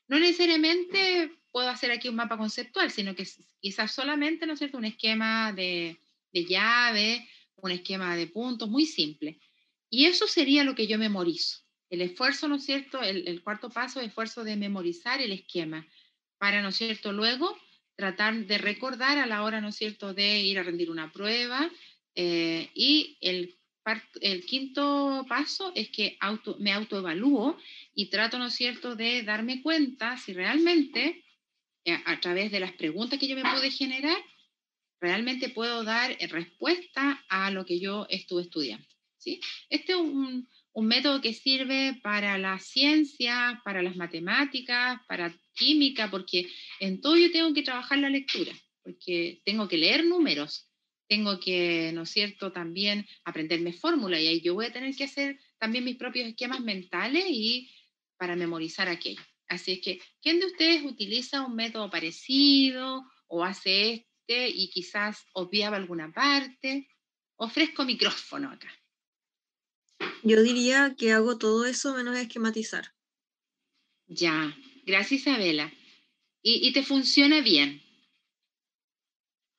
No necesariamente puedo hacer aquí un mapa conceptual, sino que quizás solamente, ¿no es cierto?, un esquema de, de llave un esquema de puntos muy simple. Y eso sería lo que yo memorizo. El esfuerzo, ¿no es cierto? El, cuarto paso, el esfuerzo de memorizar el esquema para, ¿no es cierto? Luego tratar de recordar a la hora, ¿no cierto?, de ir a rendir una prueba. Eh, y el, el quinto paso es que me autoevalúo y trato, ¿no cierto?, de darme cuenta si realmente, eh, a través de las preguntas que yo me pude generar, realmente puedo dar eh, respuesta a lo que yo estuve estudiando. ¿sí? Este es un, un método que sirve para la ciencia, para las matemáticas, para química, porque en todo yo tengo que trabajar la lectura, porque tengo que leer números. tengo que, ¿no es cierto?, también aprenderme fórmula y ahí yo voy a tener que hacer también mis propios esquemas mentales y para memorizar aquello. Así es que, ¿quién de ustedes utiliza un método parecido o hace este y quizás obviaba alguna parte? Ofrezco micrófono acá. Yo diría que hago todo eso menos esquematizar. Ya, gracias Isabela. ¿Y, y te funciona bien?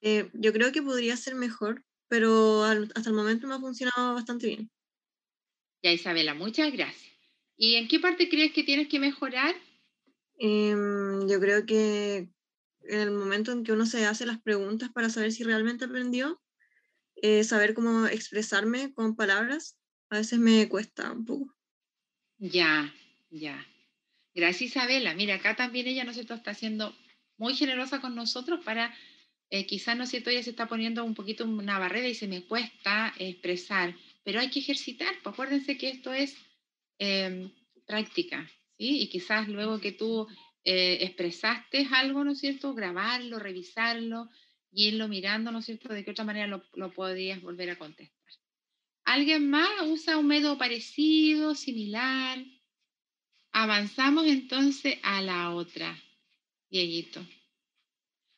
Eh, yo creo que podría ser mejor, pero al- hasta el momento me ha funcionado bastante bien. Ya Isabela, muchas gracias. ¿Y en qué parte crees que tienes que mejorar? Em, yo creo que en el momento en que uno se hace las preguntas para saber si realmente aprendió, eh, saber cómo expresarme con palabras, a veces me cuesta un poco. Ya, ya. Gracias Isabela. Mira, acá también ella, ¿no es cierto?, está siendo muy generosa con nosotros para, eh, quizás, ¿no es cierto?, ella se está poniendo un poquito una barrera y se me cuesta expresar, pero hay que ejercitar, pues acuérdense que esto es em, práctica, ¿sí? Y quizás luego que tú eh, expresaste algo, ¿no es cierto?, grabarlo, revisarlo y irlo mirando, ¿no es cierto?, de qué otra manera lo, lo podrías volver a contestar. ¿Alguien más usa un método parecido, similar? Avanzamos entonces a la otra, Dieguito.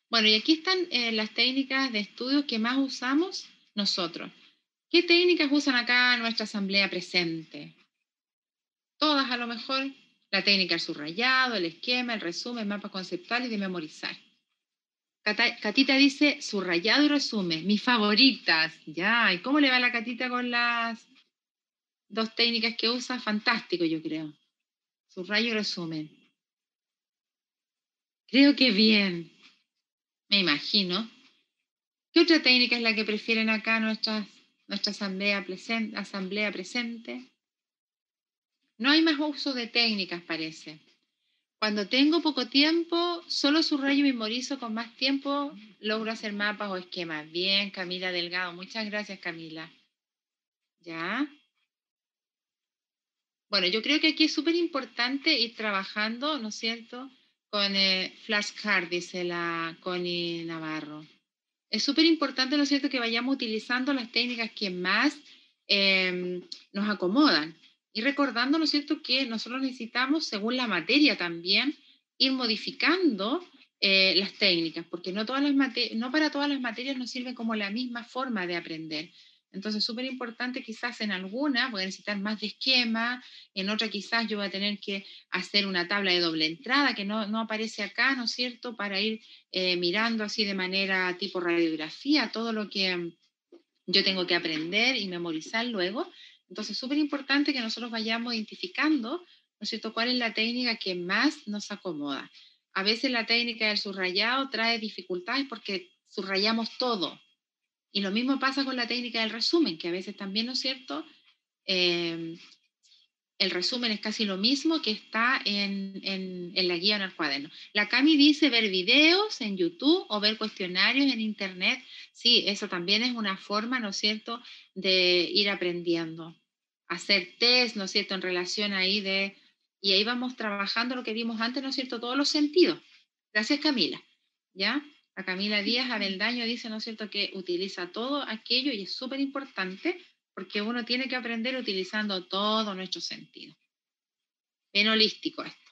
Bueno, y aquí están eh, las técnicas de estudio que más usamos nosotros. ¿Qué técnicas usan acá en nuestra asamblea presente? Todas a lo mejor. La técnica del subrayado, el esquema, el resumen, mapa conceptual y de memorizar. Catita dice subrayado y resumen, mis favoritas. Ya, ¿y cómo le va la Catita con las dos técnicas que usa? Fantástico, yo creo. Subrayo resumen. Creo que bien. Me imagino. ¿Qué otra técnica es la que prefieren acá nuestra asamblea, asamblea presente? No hay más uso de técnicas, parece. Cuando tengo poco tiempo, solo subrayo y memorizo con más tiempo, logro hacer mapas o esquemas. Bien, Camila Delgado. Muchas gracias, Camila. ¿Ya? Bueno, yo creo que aquí es súper importante ir trabajando, ¿no es cierto? Con eh, flashcard, dice la Connie Navarro. Es súper importante, ¿no es cierto?, que vayamos utilizando las técnicas que más eh, nos acomodan. Y recordando, ¿no es cierto?, que nosotros necesitamos, según la materia también, ir modificando eh, las técnicas, porque no, todas las no para todas las materias nos sirve como la misma forma de aprender. Entonces, súper importante quizás en alguna voy a necesitar más de esquema, en otra quizás yo voy a tener que hacer una tabla de doble entrada que no, no aparece acá, ¿no es cierto?, para ir eh, mirando así de manera tipo radiografía todo lo que yo tengo que aprender y memorizar luego. Entonces, súper importante que nosotros vayamos identificando, ¿no es cierto?, cuál es la técnica que más nos acomoda. A veces la técnica del subrayado trae dificultades porque subrayamos todo. Y lo mismo pasa con la técnica del resumen, que a veces también, ¿no es cierto? Eh, el resumen es casi lo mismo que está en, en, en la guía en el cuaderno. La Cami dice ver videos en YouTube o ver cuestionarios en Internet. Sí, eso también es una forma, ¿no es cierto?, de ir aprendiendo. Hacer test, ¿no es cierto?, en relación ahí de... Y ahí vamos trabajando lo que vimos antes, ¿no es cierto?, todos los sentidos. Gracias, Camila. ¿Ya? La Camila Díaz Abeldaño dice, ¿no es cierto?, que utiliza todo aquello y es súper importante porque uno tiene que aprender utilizando todo nuestro sentido. Bien holístico esto.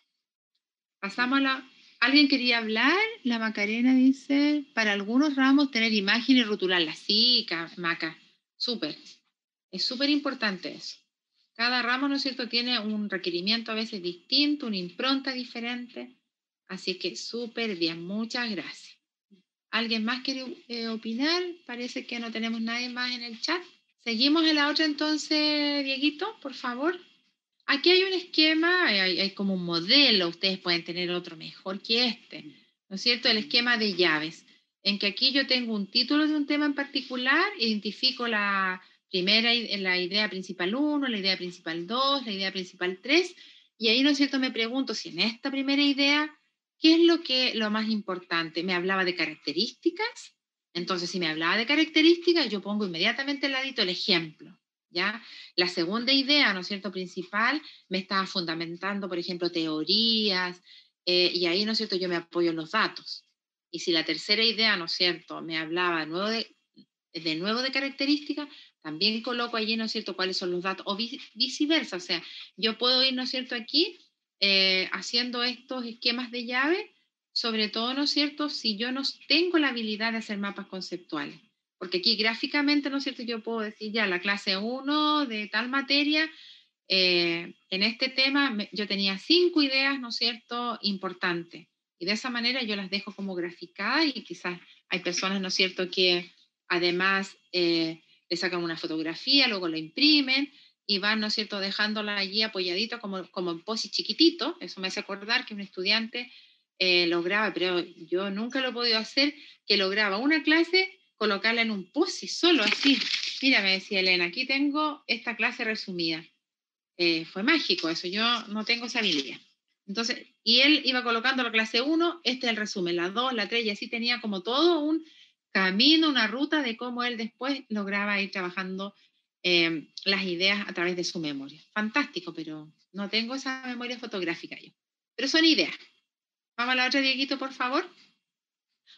Pasamos a la... ¿Alguien quería hablar? La Macarena dice, para algunos ramos tener imagen y rotularla. Sí, Ca- Maca, súper. Es súper importante eso. Cada ramo, ¿no es cierto?, tiene un requerimiento a veces distinto, una impronta diferente. Así que súper bien, muchas gracias. ¿Alguien más quiere eh, opinar? Parece que no tenemos nadie más en el chat. Seguimos en la otra entonces, Dieguito, por favor. Aquí hay un esquema, hay, hay como un modelo, ustedes pueden tener otro mejor que este, ¿no es cierto? El esquema de llaves, en que aquí yo tengo un título de un tema en particular, identifico la primera, la idea principal 1, la idea principal 2, la idea principal 3, y ahí, ¿no es cierto? Me pregunto si en esta primera idea, ¿qué es lo, que, lo más importante? ¿Me hablaba de características? Entonces, si me hablaba de características, yo pongo inmediatamente al ladito el ejemplo, ¿ya? La segunda idea, ¿no cierto?, principal, me estaba fundamentando, por ejemplo, teorías, eh, y ahí, ¿no cierto?, yo me apoyo en los datos. Y si la tercera idea, ¿no cierto?, me hablaba de nuevo de, de nuevo de características, también coloco allí, ¿no cierto?, cuáles son los datos, o viceversa, o sea, yo puedo ir, ¿no cierto?, aquí eh, haciendo estos esquemas de llave, sobre todo, ¿no es cierto?, si yo no tengo la habilidad de hacer mapas conceptuales. Porque aquí gráficamente, ¿no es cierto?, yo puedo decir ya la clase 1 de tal materia, eh, en este tema yo tenía cinco ideas, ¿no es cierto?, importantes. Y de esa manera yo las dejo como graficadas y quizás hay personas, ¿no es cierto?, que además eh, le sacan una fotografía, luego la imprimen y van, ¿no es cierto?, dejándola allí apoyadito como, como en posi chiquitito. Eso me hace acordar que un estudiante eh, lograba, pero yo nunca lo he podido hacer, que lograba una clase colocarla en un posi solo así. Mira, me decía Elena, aquí tengo esta clase resumida. Eh, fue mágico eso, yo no tengo esa habilidad. Entonces, y él iba colocando la clase 1, este es el resumen, la 2, la 3, y así tenía como todo un camino, una ruta de cómo él después lograba ir trabajando em, las ideas a través de su memoria. Fantástico, pero no tengo esa memoria fotográfica yo. Pero son ideas. Vamos a la otra, Dieguito, por favor.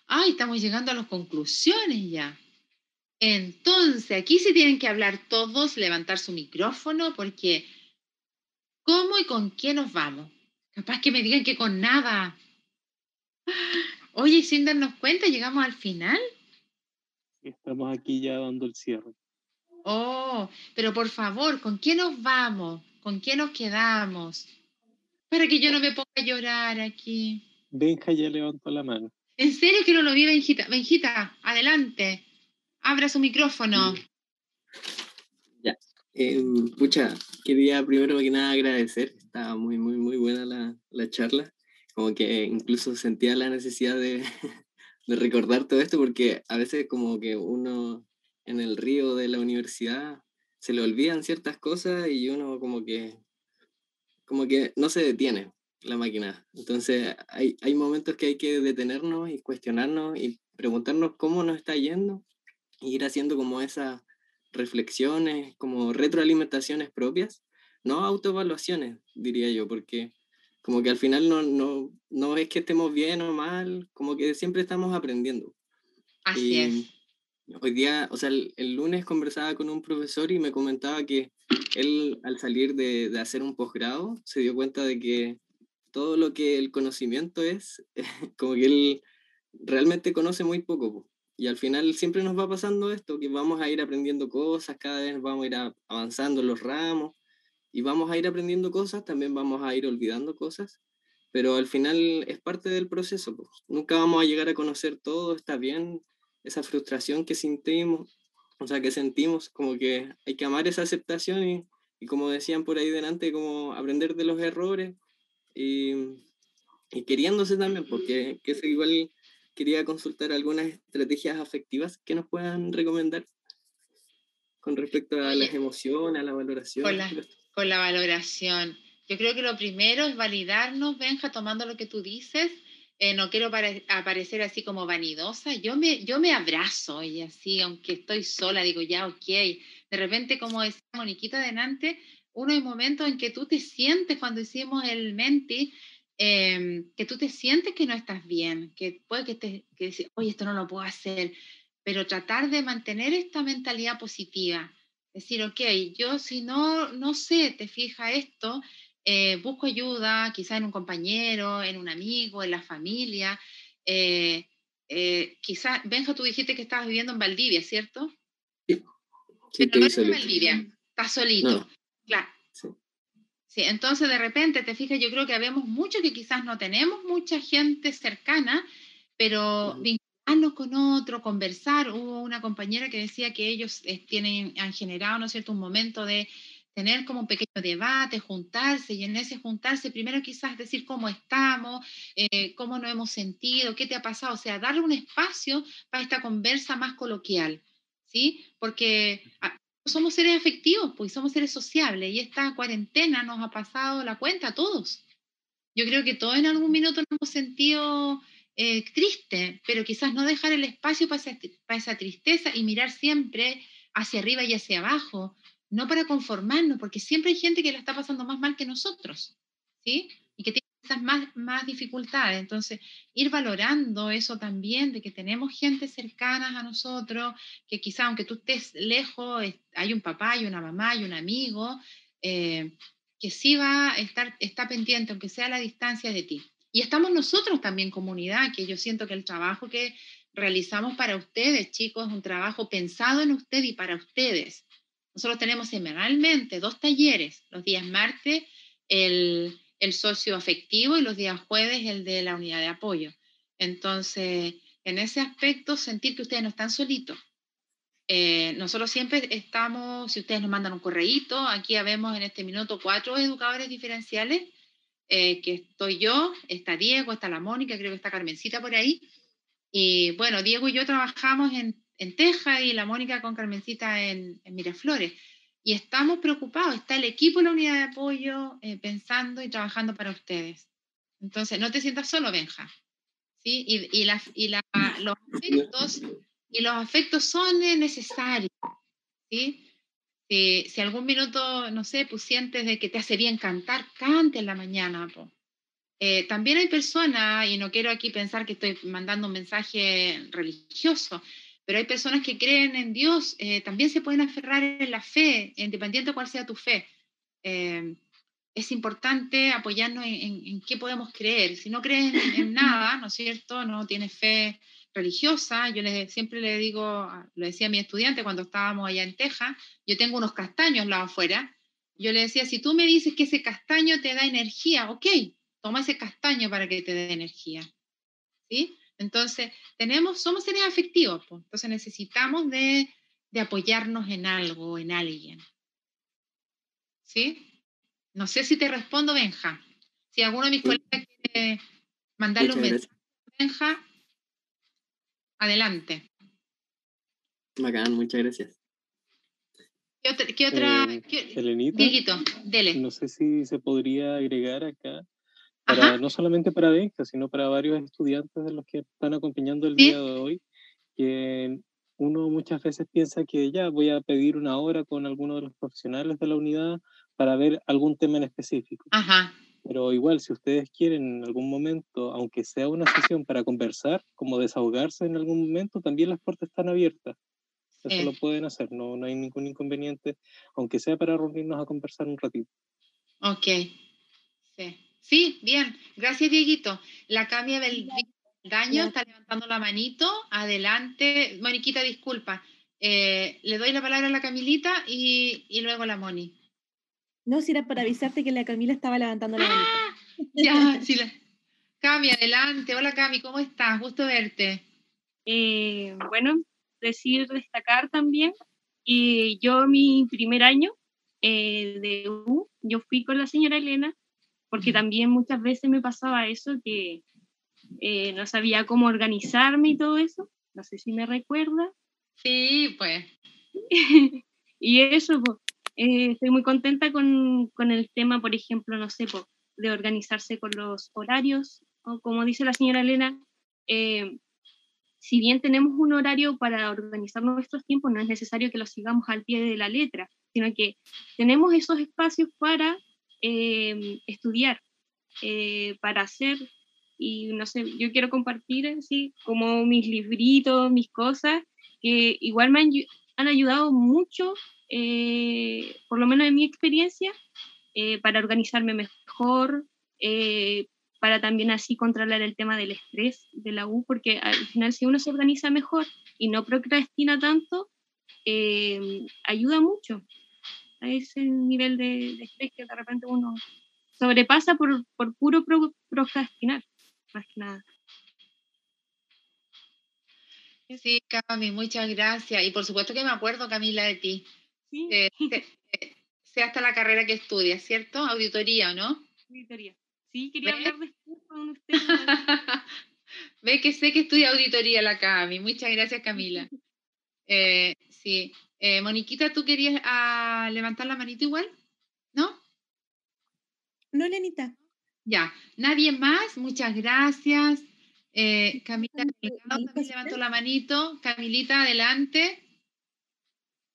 Ay, estamos llegando a las conclusiones ya. Entonces, aquí se tienen que hablar todos, levantar su micrófono, porque ¿cómo y con qué nos vamos? Capaz que me digan que con nada. Oye, sin darnos cuenta, llegamos al final. Estamos aquí ya dando el cierre. Oh, pero por favor, ¿con qué nos vamos? ¿Con qué nos quedamos? Para que yo no me ponga a llorar aquí. Benja ya levantó la mano. ¿En serio que no lo vi, Benjita? Benjita, adelante. Abra su micrófono. Ya. Eh, pucha, quería primero que nada agradecer. Estaba muy, muy, muy buena la, la charla. Como que incluso sentía la necesidad de, de recordar todo esto porque a veces como que uno en el río de la universidad se le olvidan ciertas cosas y uno como que como que no se detiene la máquina. Entonces hay, hay momentos que hay que detenernos y cuestionarnos y preguntarnos cómo nos está yendo e ir haciendo como esas reflexiones, como retroalimentaciones propias, no autoevaluaciones, diría yo, porque como que al final no, no, no es que estemos bien o mal, como que siempre estamos aprendiendo. Así es. Hoy día, o sea, el, lunes conversaba con un profesor y me comentaba que él al salir de, de hacer un posgrado se dio cuenta de que todo lo que el conocimiento es, como que él realmente conoce muy poco. Y al final siempre nos va pasando esto, que vamos a ir aprendiendo cosas, cada vez vamos a ir avanzando los ramos, y vamos a ir aprendiendo cosas, también vamos a ir olvidando cosas, pero al final es parte del proceso. Nunca vamos a llegar a conocer todo, está bien, esa frustración que sentimos, o sea, que sentimos, como que hay que amar esa aceptación y, y como decían por ahí delante, como aprender de los errores y, y queriéndose también, porque que es igual quería consultar algunas estrategias afectivas que nos puedan recomendar con respecto a las emociones, a la valoración con la valoración. Yo creo que lo primero es validarnos, Benja, tomando lo que tú dices. Eh, no quiero aparecer así como vanidosa. Yo me, yo me abrazo y así, aunque estoy sola, digo, ya, ok. De repente, como decía Moniquita delante, uno hay momentos en que tú te sientes, cuando hicimos el menti, em, que tú te sientes que no estás bien, que puede que te que decir, oye, esto no lo puedo hacer, pero tratar de mantener esta mentalidad positiva Decir, ok, yo si no, no sé, te fija esto, eh, busco ayuda, quizá en un compañero, en un amigo, en la familia. Eh, eh, quizá, Benja, tú dijiste que estabas viviendo en Valdivia, ¿cierto? Sí. sí Pero no en Valdivia, estás solito. Claro. Sí. entonces de repente te fijas, yo creo que habemos mucho que quizás no tenemos mucha gente cercana, pero con otro, conversar. Hubo una compañera que decía que ellos tienen, han generado, ¿no es cierto?, un momento de tener como un pequeño debate, juntarse y en ese juntarse primero quizás decir cómo estamos, eh, cómo nos hemos sentido, qué te ha pasado, o sea, darle un espacio para esta conversa más coloquial, ¿sí? Porque ah, somos seres afectivos, pues somos seres sociables y esta cuarentena nos ha pasado la cuenta a todos. Yo creo que todos en algún minuto nos hemos sentido eh, triste, pero quizás no dejar el espacio para esa, para esa tristeza y mirar siempre hacia arriba y hacia abajo, no para conformarnos, porque siempre hay gente que la está pasando más mal que nosotros, ¿sí? Y que tiene quizás más, más dificultades. Entonces, ir valorando eso también, de que tenemos gente cercana a nosotros, que quizás aunque tú estés lejos, hay un papá, hay una mamá, hay un amigo, eh, que sí va a estar, está pendiente, aunque sea a la distancia de ti. Y estamos nosotros también, comunidad, que yo siento que el trabajo que realizamos para ustedes, chicos, es un trabajo pensado en usted y para ustedes. Nosotros tenemos semanalmente dos talleres, los días martes el, el socio afectivo y los días jueves el de la unidad de apoyo. Entonces, en ese aspecto, sentir que ustedes no están solitos. Eh, nosotros siempre estamos, si ustedes nos mandan un correíto, aquí vemos en este minuto cuatro educadores diferenciales, eh, que estoy yo, está Diego, está la Mónica, creo que está Carmencita por ahí. Y bueno, Diego y yo trabajamos en, en Teja y la Mónica con Carmencita en, Miraflores. Y estamos preocupados, está el equipo de la unidad de apoyo eh, pensando y trabajando para ustedes. Entonces, no te sientas solo, Benja. ¿sí? Y, los, afectos, son necesarios. ¿sí? Si, algún minuto, no sé, pues sientes de que te hace bien cantar, cante en la mañana. Eh, también hay personas, y no quiero aquí pensar que estoy mandando un mensaje religioso, pero hay personas que creen en Dios, eh, también se pueden aferrar en la fe, independiente de cuál sea tu fe. Eh, es importante apoyarnos en, qué podemos creer. Si no crees en, nada, ¿no es cierto? No tienes fe religiosa. Yo siempre le digo, lo decía a mi estudiante cuando estábamos allá en Texas, yo tengo unos castaños lados afuera. Yo le decía, si tú me dices que ese castaño te da energía, ok, toma ese castaño para que te dé energía. ¿Sí? Entonces, tenemos, somos seres afectivos, pues, entonces necesitamos de, apoyarnos en algo, en alguien. ¿Sí? No sé si te respondo, Benja. Si alguno de mis colegas quiere mandarle un mensaje, Benja, adelante. Bacán, muchas gracias. ¿Qué otra? Eh, dele. No sé si se podría agregar acá no solamente para Benja, sino para varios estudiantes de los que están acompañando el día de hoy, que uno muchas veces piensa que ya voy a pedir una hora con alguno de los profesionales de la unidad para ver algún tema en específico. Pero igual, si ustedes quieren en algún momento, aunque sea una sesión para conversar, como desahogarse en algún momento, también las puertas están abiertas. Eso lo pueden hacer, no, no hay ningún inconveniente, aunque sea para reunirnos a conversar un ratito. Ok, sí. Sí, bien. Gracias, Dieguito. La Camia del Daño está levantando la manito. Adelante. Moniquita, disculpa. Eh, le doy la palabra a la Camilita y, y, luego a la Moni. No, si era para avisarte que la Camila estaba levantando la manito. Ah, ya, sí. La... Cami, adelante. Hola, Cami, ¿cómo estás? Gusto verte. Eh, bueno, decir, destacar también. Y yo, mi primer año eh, de U, yo fui con la señora Elena porque también muchas veces me pasaba eso, que eh, no sabía cómo organizarme y todo eso. No sé si me recuerda. Sí, pues. y eso, pues, eh, estoy muy contenta con, con, el tema, por ejemplo, no sé, pues, de organizarse con los horarios, o como dice la señora Elena, eh, si bien tenemos un horario para organizar nuestros tiempos, no es necesario que lo sigamos al pie de la letra, sino que tenemos esos espacios para Em, estudiar, eh, para hacer, y no sé, yo quiero compartir así como mis libritos, mis cosas, que igual me han, ayudado mucho, eh, por lo menos en mi experiencia, eh, para organizarme mejor, para también así controlar el tema del estrés de la U, porque al final si uno se organiza mejor y no procrastina tanto, ayuda mucho a ese nivel de, estrés que de repente uno sobrepasa por, por puro procrastinar, más que nada. Sí, Cami, muchas gracias. Y por supuesto que me acuerdo, Camila, de ti. Sí. Eh, sé, hasta la carrera que estudias, ¿cierto? Auditoría, ¿no? Auditoría. Sí, quería hablar después con usted. Ve que sé que estudia auditoría la Cami. Muchas gracias, Camila. Eh, sí. Eh, Moniquita, ¿tú querías ah, levantar la manita igual? ¿No? No, Lenita. Ya, nadie más, muchas gracias. Eh, Camila también levantó la manito. Camilita, adelante.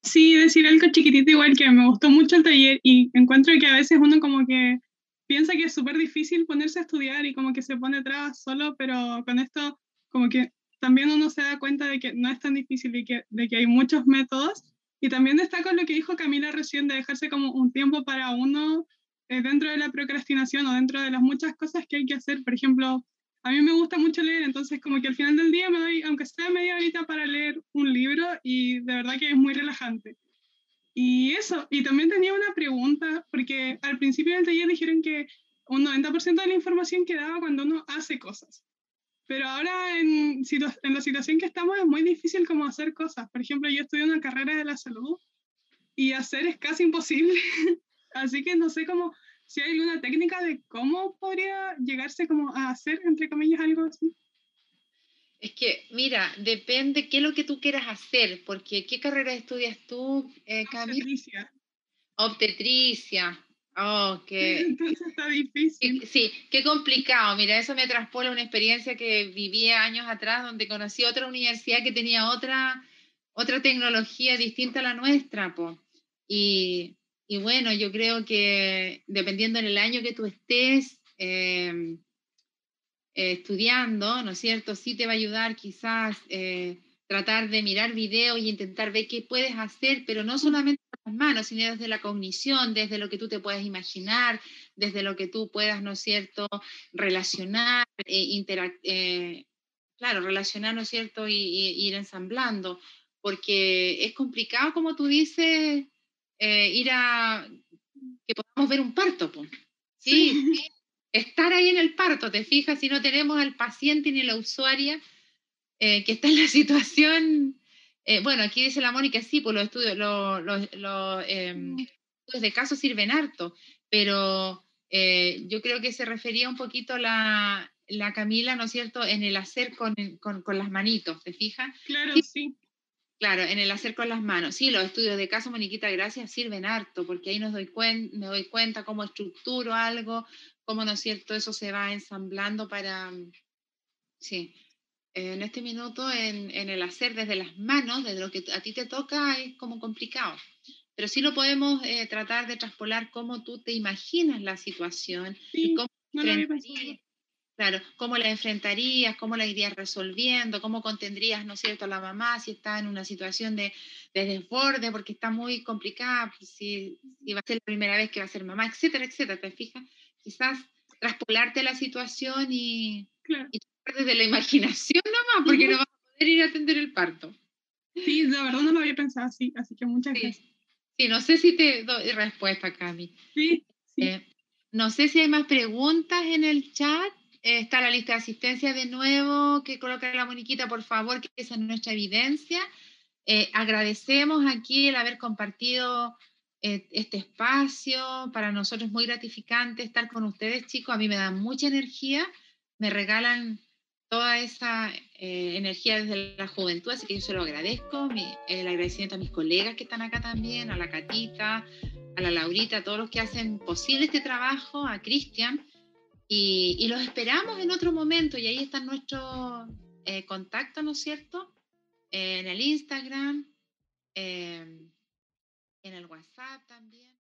Sí, decir algo chiquitito igual que me gustó mucho el taller y encuentro que a veces uno como que piensa que es súper difícil ponerse a estudiar y como que se pone atrás solo, pero con esto como que también uno se da cuenta de que no es tan difícil y que, de que hay muchos métodos. Y también destaco lo que dijo Camila recién de dejarse como un tiempo para uno eh, dentro de la procrastinación o dentro de las muchas cosas que hay que hacer. Por ejemplo, a mí me gusta mucho leer, entonces como que al final del día me doy, aunque sea media horita para leer un libro y de verdad que es muy relajante. Y eso, y también tenía una pregunta, porque al principio del taller dijeron que un 90% de la información quedaba cuando uno hace cosas. Pero ahora en, en la situación que estamos es muy difícil como hacer cosas. Por ejemplo, yo estudio una carrera de la salud y hacer es casi imposible. Así que no sé cómo, si hay alguna técnica de cómo podría llegarse como a hacer, entre comillas, algo así. Es que, mira, depende qué es lo que tú quieras hacer, porque ¿qué carrera estudias tú, eh, Obstetricia. Obstetricia. Oh, qué... Entonces está difícil. Sí, qué complicado. Mira, eso me traspola una experiencia que viví años atrás, donde conocí otra universidad que tenía otra, otra tecnología distinta a la nuestra, po. Y, y bueno, yo creo que dependiendo en el año que tú estés, eh, eh, estudiando, ¿no es cierto? Sí te va a ayudar quizás eh, tratar de mirar videos y intentar ver qué puedes hacer, pero no solamente manos, sino desde la cognición, desde lo que tú te puedes imaginar, desde lo que tú puedas, ¿no es cierto?, relacionar, eh, claro, relacionar, ¿no es cierto?, y, ir ensamblando, porque es complicado, como tú dices, ir a que podamos ver un parto, Sí, sí estar ahí en el parto, te fijas, si no tenemos al paciente ni la usuaria eh, que está en la situación, eh, bueno, aquí dice la Mónica, sí, pues los estudios, los, em, estudios de caso sirven harto, pero eh, yo creo que se refería un poquito la, la Camila, ¿no es cierto?, en el hacer con, con, con las manitos, ¿te fijas? Claro, sí. Claro, en el hacer con las manos. Sí, los estudios de caso, Moniquita, gracias, sirven harto, porque ahí nos doy me doy cuenta cómo estructuro algo, cómo, ¿no es cierto?, eso se va ensamblando para, sí, en este minuto, en, el hacer desde las manos, desde lo que a ti te toca, es como complicado. Pero sí lo podemos eh, tratar de traspolar cómo tú te imaginas la situación y cómo Claro, cómo la enfrentarías, cómo la irías resolviendo, cómo contendrías, ¿no es cierto?, a la mamá si está en una situación de, desborde, porque está muy complicada, pues, si, va a ser la primera vez que va a ser mamá, etcétera, etcétera, ¿te fijas? Quizás traspolarte la situación y, claro. y desde la imaginación nomás, porque no vas a poder ir a atender el parto. Sí, la verdad no lo había pensado así, así que muchas gracias. Sí, no sé si te doy respuesta, Cami. Sí. sí. Eh, no sé si hay más preguntas en el chat está la lista de asistencia de nuevo que coloca la Moniquita, por favor, que esa es nuestra evidencia. Eh, agradecemos aquí el haber compartido eh, este espacio. Para nosotros es muy gratificante estar con ustedes, chicos. A mí me dan mucha energía, me regalan toda esa eh, energía desde la juventud, así que yo se lo agradezco. el agradecimiento a mis colegas que están acá también, a la Catita, a la Laurita, a todos los que hacen posible este trabajo, a Cristian. Y, los esperamos en otro momento y ahí está nuestro eh, contacto, ¿no es cierto? en el Instagram, em, en el WhatsApp también.